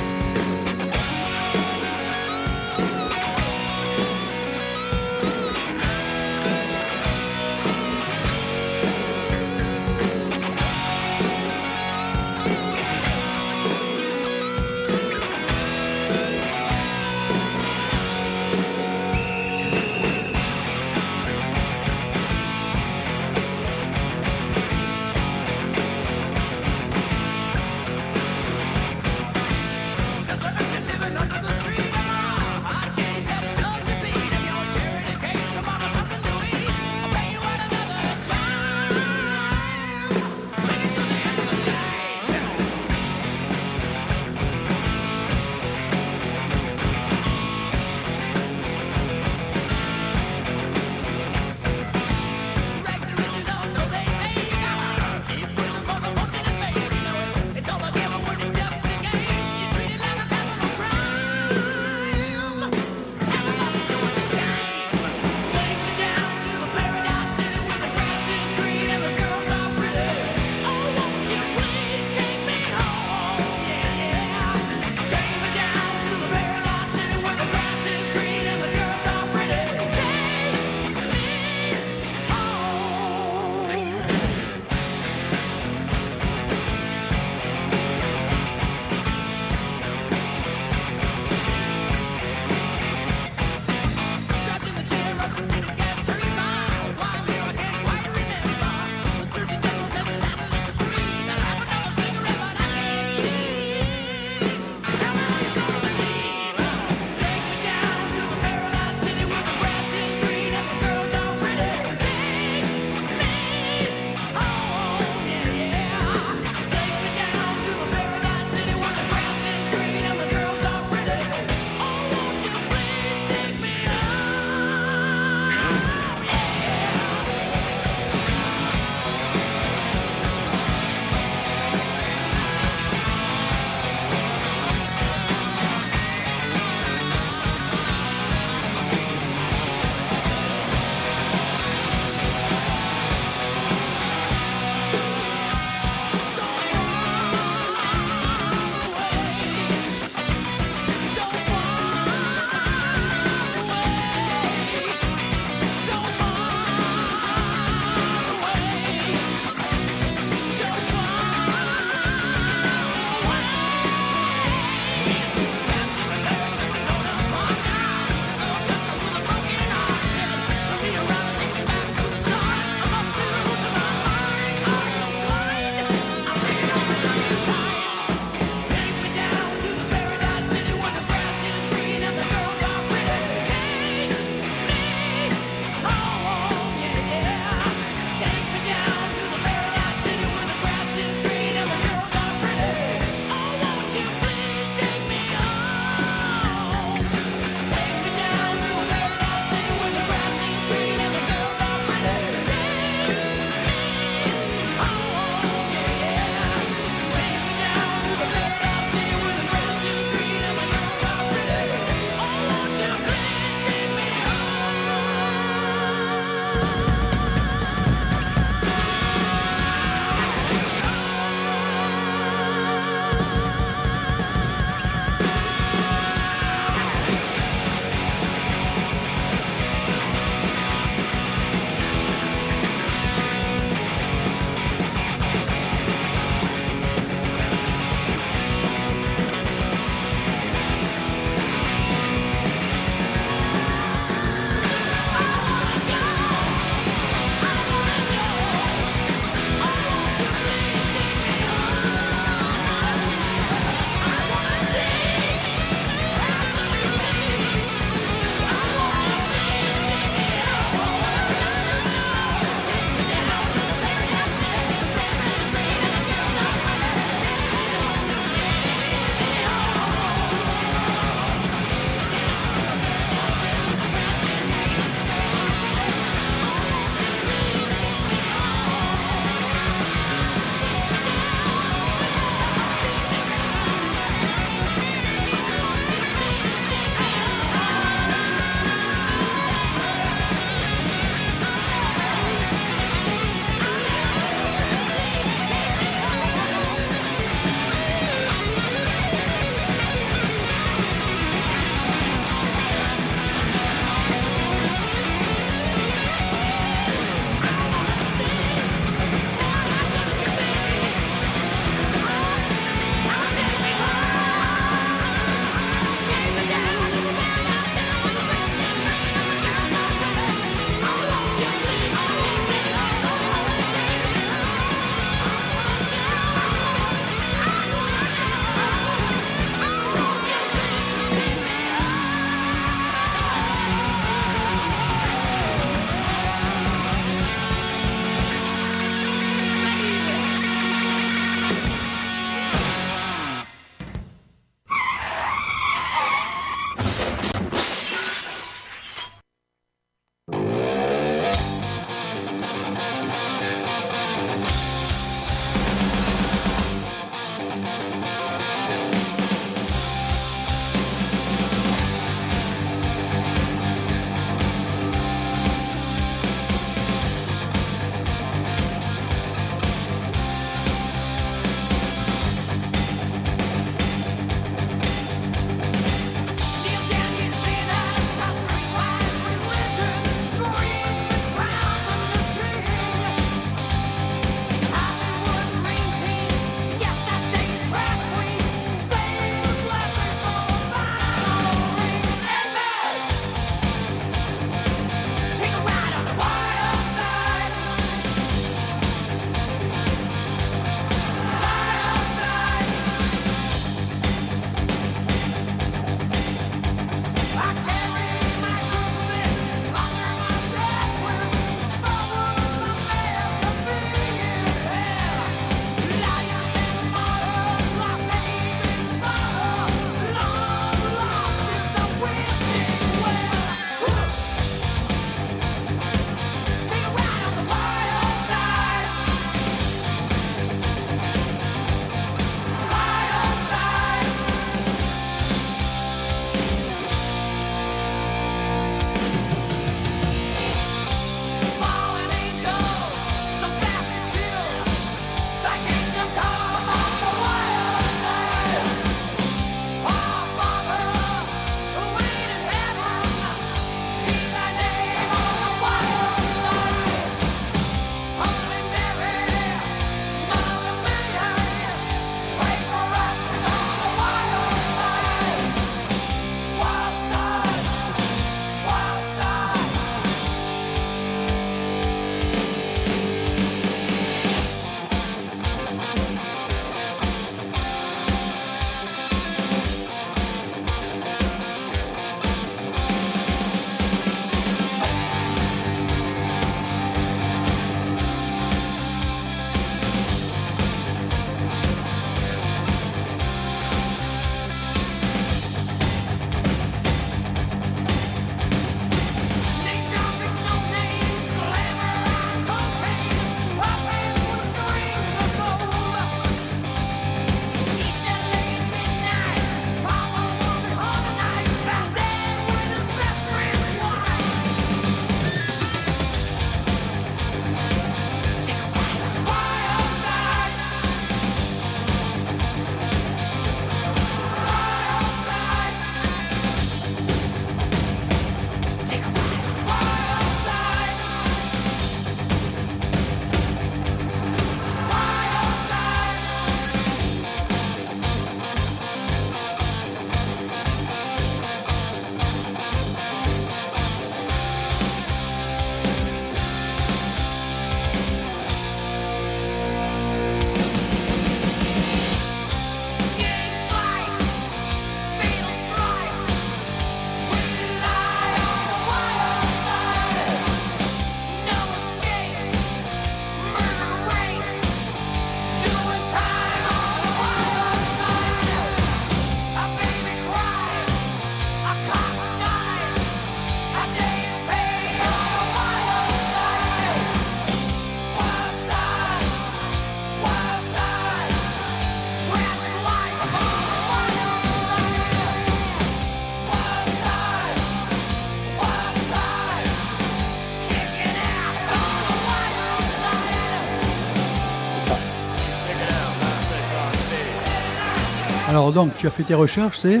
Alors donc, tu as fait tes recherches, c'est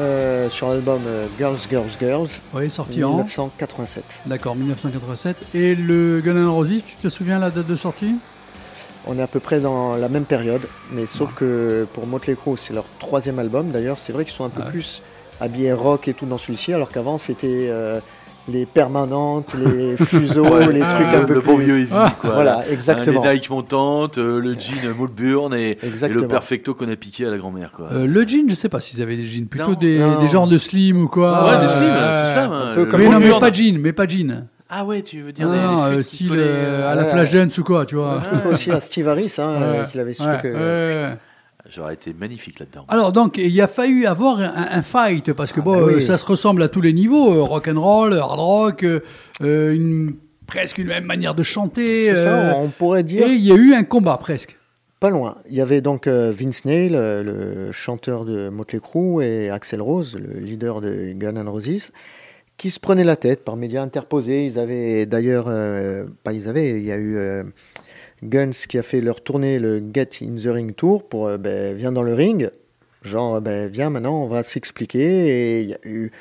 Euh, sur l'album euh, Girls, Girls, Girls, Oui, sorti en 1987. D'accord, 1987. Et le Gun N' Roses, tu te souviens la date de sortie? On est à peu près dans la même période, mais sauf que pour Motley Crue, c'est leur troisième album. D'ailleurs, c'est vrai qu'ils sont un peu Ah ouais. plus habillés rock et tout dans celui-ci, alors qu'avant, c'était euh, les permanentes, les fuseaux, Ouais, les ah, trucs un peu le plus... bon vieux heavy, Ah, quoi. Voilà, Hein, exactement. les Nike montantes, euh, le jean Moulburn et, le perfecto qu'on a piqué à la grand-mère. Quoi. Euh, Le jean, je sais pas s'ils avaient des jeans, plutôt Non. des, Non. des genres de slim ou quoi. Ah ouais, des slims, euh, c'est slam. hein, le Mais non, mais pas jean, mais pas jean. Ah ouais, tu veux dire Non, des, non, les style collaient, euh, à la Ouais. Flashdance ou quoi, tu vois. Ouais. truc aussi à Steve Harris, hein, euh, qu'il avait ce truc. J'aurais été magnifique là-dedans. Alors donc il a fallu avoir un, un fight parce que Ah, bon oui. ça se ressemble à tous les niveaux euh, rock and roll, hard rock, euh, euh, une presque une même manière de chanter. C'est euh, ça, on pourrait dire et il y a eu un combat presque. pas loin. Il y avait donc Vince Neil, le chanteur de Motley Crue, et Axel Rose, le leader de Guns N' Roses, qui se prenaient la tête par médias interposés. Ils avaient d'ailleurs, euh, pas ils avaient, il y a eu euh, Guns qui a fait leur tournée, le Get in the Ring Tour, pour euh, ben, viens dans le ring, genre euh, ben, viens maintenant, on va s'expliquer. Et il y a eu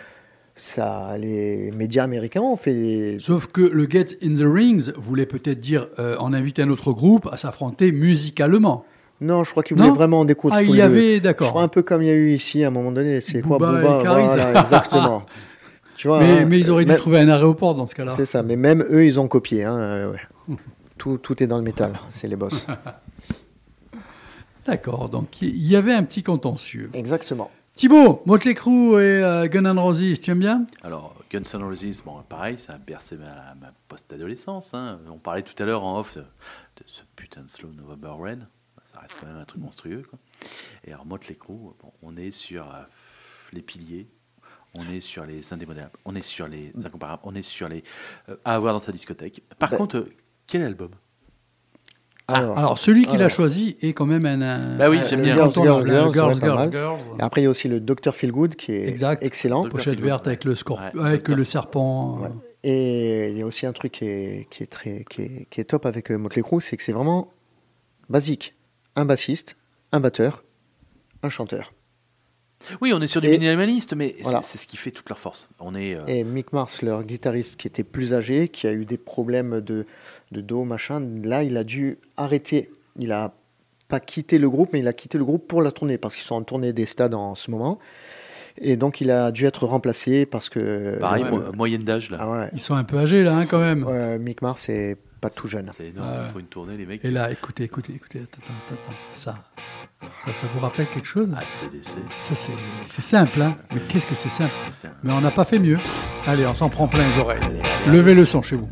ça, les médias américains ont fait Sauf que le Get in the Rings voulait peut-être dire euh, en inviter un autre groupe à s'affronter musicalement. Non, je crois qu'ils voulaient vraiment coups de Ah, il y avait Je crois d'accord. un peu comme il y a eu ici à un moment donné. C'est quoi Booba. Voilà, exactement. tu vois, Mais, hein, mais ils auraient dû même- trouver un aéroport dans ce cas-là. C'est ça, mais même eux, ils ont copié. hein, euh, ouais. tout, tout est dans le métal, c'est les boss. D'accord, donc il y avait un petit contentieux. Exactement. Thibaut, Motley Crue et euh, Gun N' Roses, tu aimes bien? Alors, Guns N' Roses, bon, pareil, ça a bercé ma, ma post-adolescence. hein. On parlait tout à l'heure en off de, de ce putain de Slow November Rain. Ça reste quand même un truc monstrueux. Quoi. Et alors, Motley Crue, bon, on est sur euh, les piliers, on est sur les indémodables, on est sur les incomparables, on est sur les euh, à avoir dans sa discothèque. Par Ben- contre, euh, quel album? Alors, Alors celui qu'il a choisi est quand même un, un- Bah oui, j'aime bien. Girls, Girls, Girls, Girls, mal. Girls. et après, il y a aussi le Dr. Feelgood qui est Exact. excellent. Dr. Pochette verte avec le, scorp- Ouais, avec Dr. le serpent. Ouais. Et il y a aussi un truc qui est, qui est, très, qui est, qui est top avec euh, Motley Crue, c'est que c'est vraiment basique. Un bassiste, un batteur, un chanteur. Oui, on est sur du minimaliste, mais Voilà. c'est ce qui fait toute leur force. On est. euh, Et Mick Mars, leur guitariste qui était plus âgé, qui a eu des problèmes de, de dos, machin, là, il a dû arrêter. Il a pas quitté le groupe, mais il a quitté le groupe pour la tournée, parce qu'ils sont en tournée des stades en ce moment. Et donc, il a dû être remplacé parce que. pareil, mo- moyenne d'âge là. Ah ouais. Ils sont un peu âgés là hein, quand même. Mick Mars, c'est pas tout jeune. C'est énorme, il faut une tournée, les mecs. Et là, écoutez, écoutez, écoutez, attends, attends, attends. Ça, ça, ça vous rappelle quelque chose? Ah. Ça, c'est simple, hein Mais qu'est-ce que c'est simple? Putain. Mais on n'a pas fait mieux. Allez, on s'en prend plein les oreilles. Levez le son chez vous.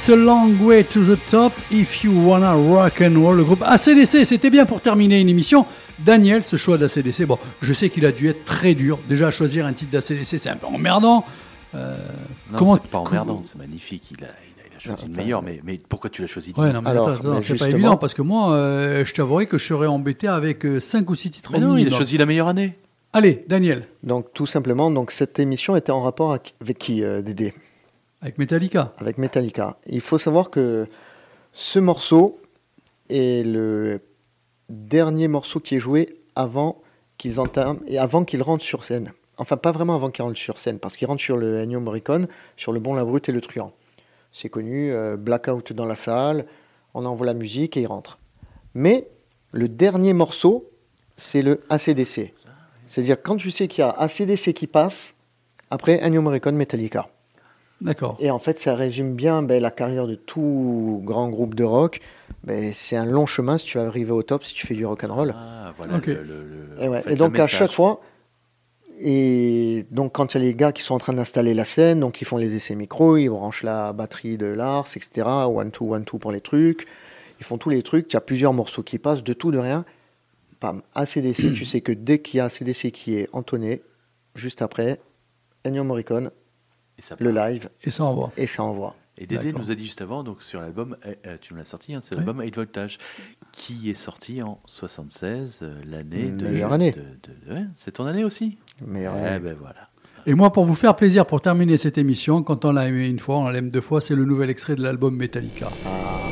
It's a long way to the top if you wanna rock and roll. Le groupe ACDC, c'était bien pour terminer une émission. Daniel, ce choix d'ACDC, bon, je sais qu'il a dû être très dur. Déjà, choisir un titre d'ACDC, c'est un peu emmerdant. Euh, Non, comment- c'est pas emmerdant, c'est magnifique. Il a, il a- il a choisi le meilleur, mais, mais pourquoi tu l'as choisi Ouais, non, mais Alors, attends, attends, mais c'est pas évident parce que moi, euh, je t'avouerai que je serais embêté avec 5 ou 6 titres Mais non, il a choisi la meilleure année. Allez, Daniel, Donc tout simplement, donc cette émission était en rapport avec, avec qui, euh, Dédé? Avec Metallica. Avec Metallica. Il faut savoir que ce morceau est le dernier morceau qui est joué avant qu'ils entament et avant qu'ils rentrent sur scène. Enfin, pas vraiment avant qu'ils rentrent sur scène, parce qu'ils rentrent sur le Ennio Morricone, sur le Bon, la Brute et le Truand. C'est connu, euh, blackout dans la salle, on envoie la musique et ils rentrent. Mais le dernier morceau, c'est le ACDC. C'est-à-dire quand tu sais qu'il y a ACDC qui passe, après Ennio Morricone, Metallica. D'accord. Et en fait, ça résume bien ben, la carrière de tout grand groupe de rock. Ben, c'est un long chemin si tu veux arriver au top, si tu fais du rock and roll. Ah, voilà. Le- le- le- et, ouais. en fait, Et donc le à chaque fois, et donc quand il y a les gars qui sont en train d'installer la scène, donc ils font les essais micro, ils branchent la batterie de Lars, etc. One two one two pour les trucs. Ils font tous les trucs. Il y a plusieurs morceaux qui passent de tout de rien. Pam, ACDC. tu sais que dès qu'il y a ACDC qui est entonné, juste après, Ennio Morricone, Et, ça le live, Et ça envoie. et ça envoie. Et Dédé nous a dit juste avant, donc sur l'album, euh, euh, tu nous l'as sorti, hein, c'est l'album 8 Voltage, qui est sorti en 76, euh, l'année de. Meilleure année. de- de- ouais, c'est ton année aussi? Meilleure Eh année. ben voilà. Et moi, pour vous faire plaisir, pour terminer cette émission, quand on l'a aimé une fois, on l'aime deux fois, c'est le nouvel extrait de l'album Metallica. Alors,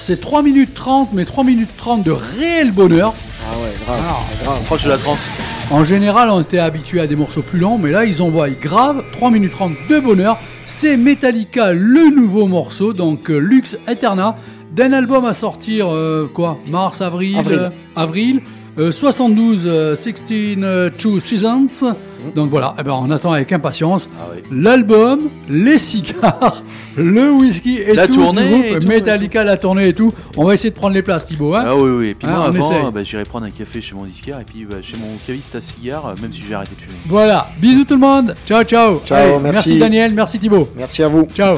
c'est 3 minutes 30, mais 3 minutes 30 de réel bonheur. Ah ouais, grave. Alors, grave. Proche de la trance. En général, on était habitué à des morceaux plus lents, mais là, ils envoient grave 3 minutes 30 de bonheur. C'est Metallica, le nouveau morceau, donc euh, Lux Eterna, d'un album à sortir, euh, quoi, mars, avril, Avril. euh, avril, euh, 72, euh, 16 euh, Two Seasons. Donc voilà, eh ben, on attend avec impatience Ah oui. l'album, les cigares, le whisky et La tout. tournée du groupe, et tout, Metallica, la tournée et tout. On va essayer de prendre les places, Thibaut. Hein Ah oui, oui. Et puis Ah, moi, on avant, bah, j'irai prendre un café chez mon disquaire et puis bah, chez mon caviste à cigare, euh, même si j'ai arrêté de fumer. Voilà, bisous tout le monde. Ciao, ciao. Ciao, merci merci. Daniel, merci Thibaut. Merci à vous. Ciao.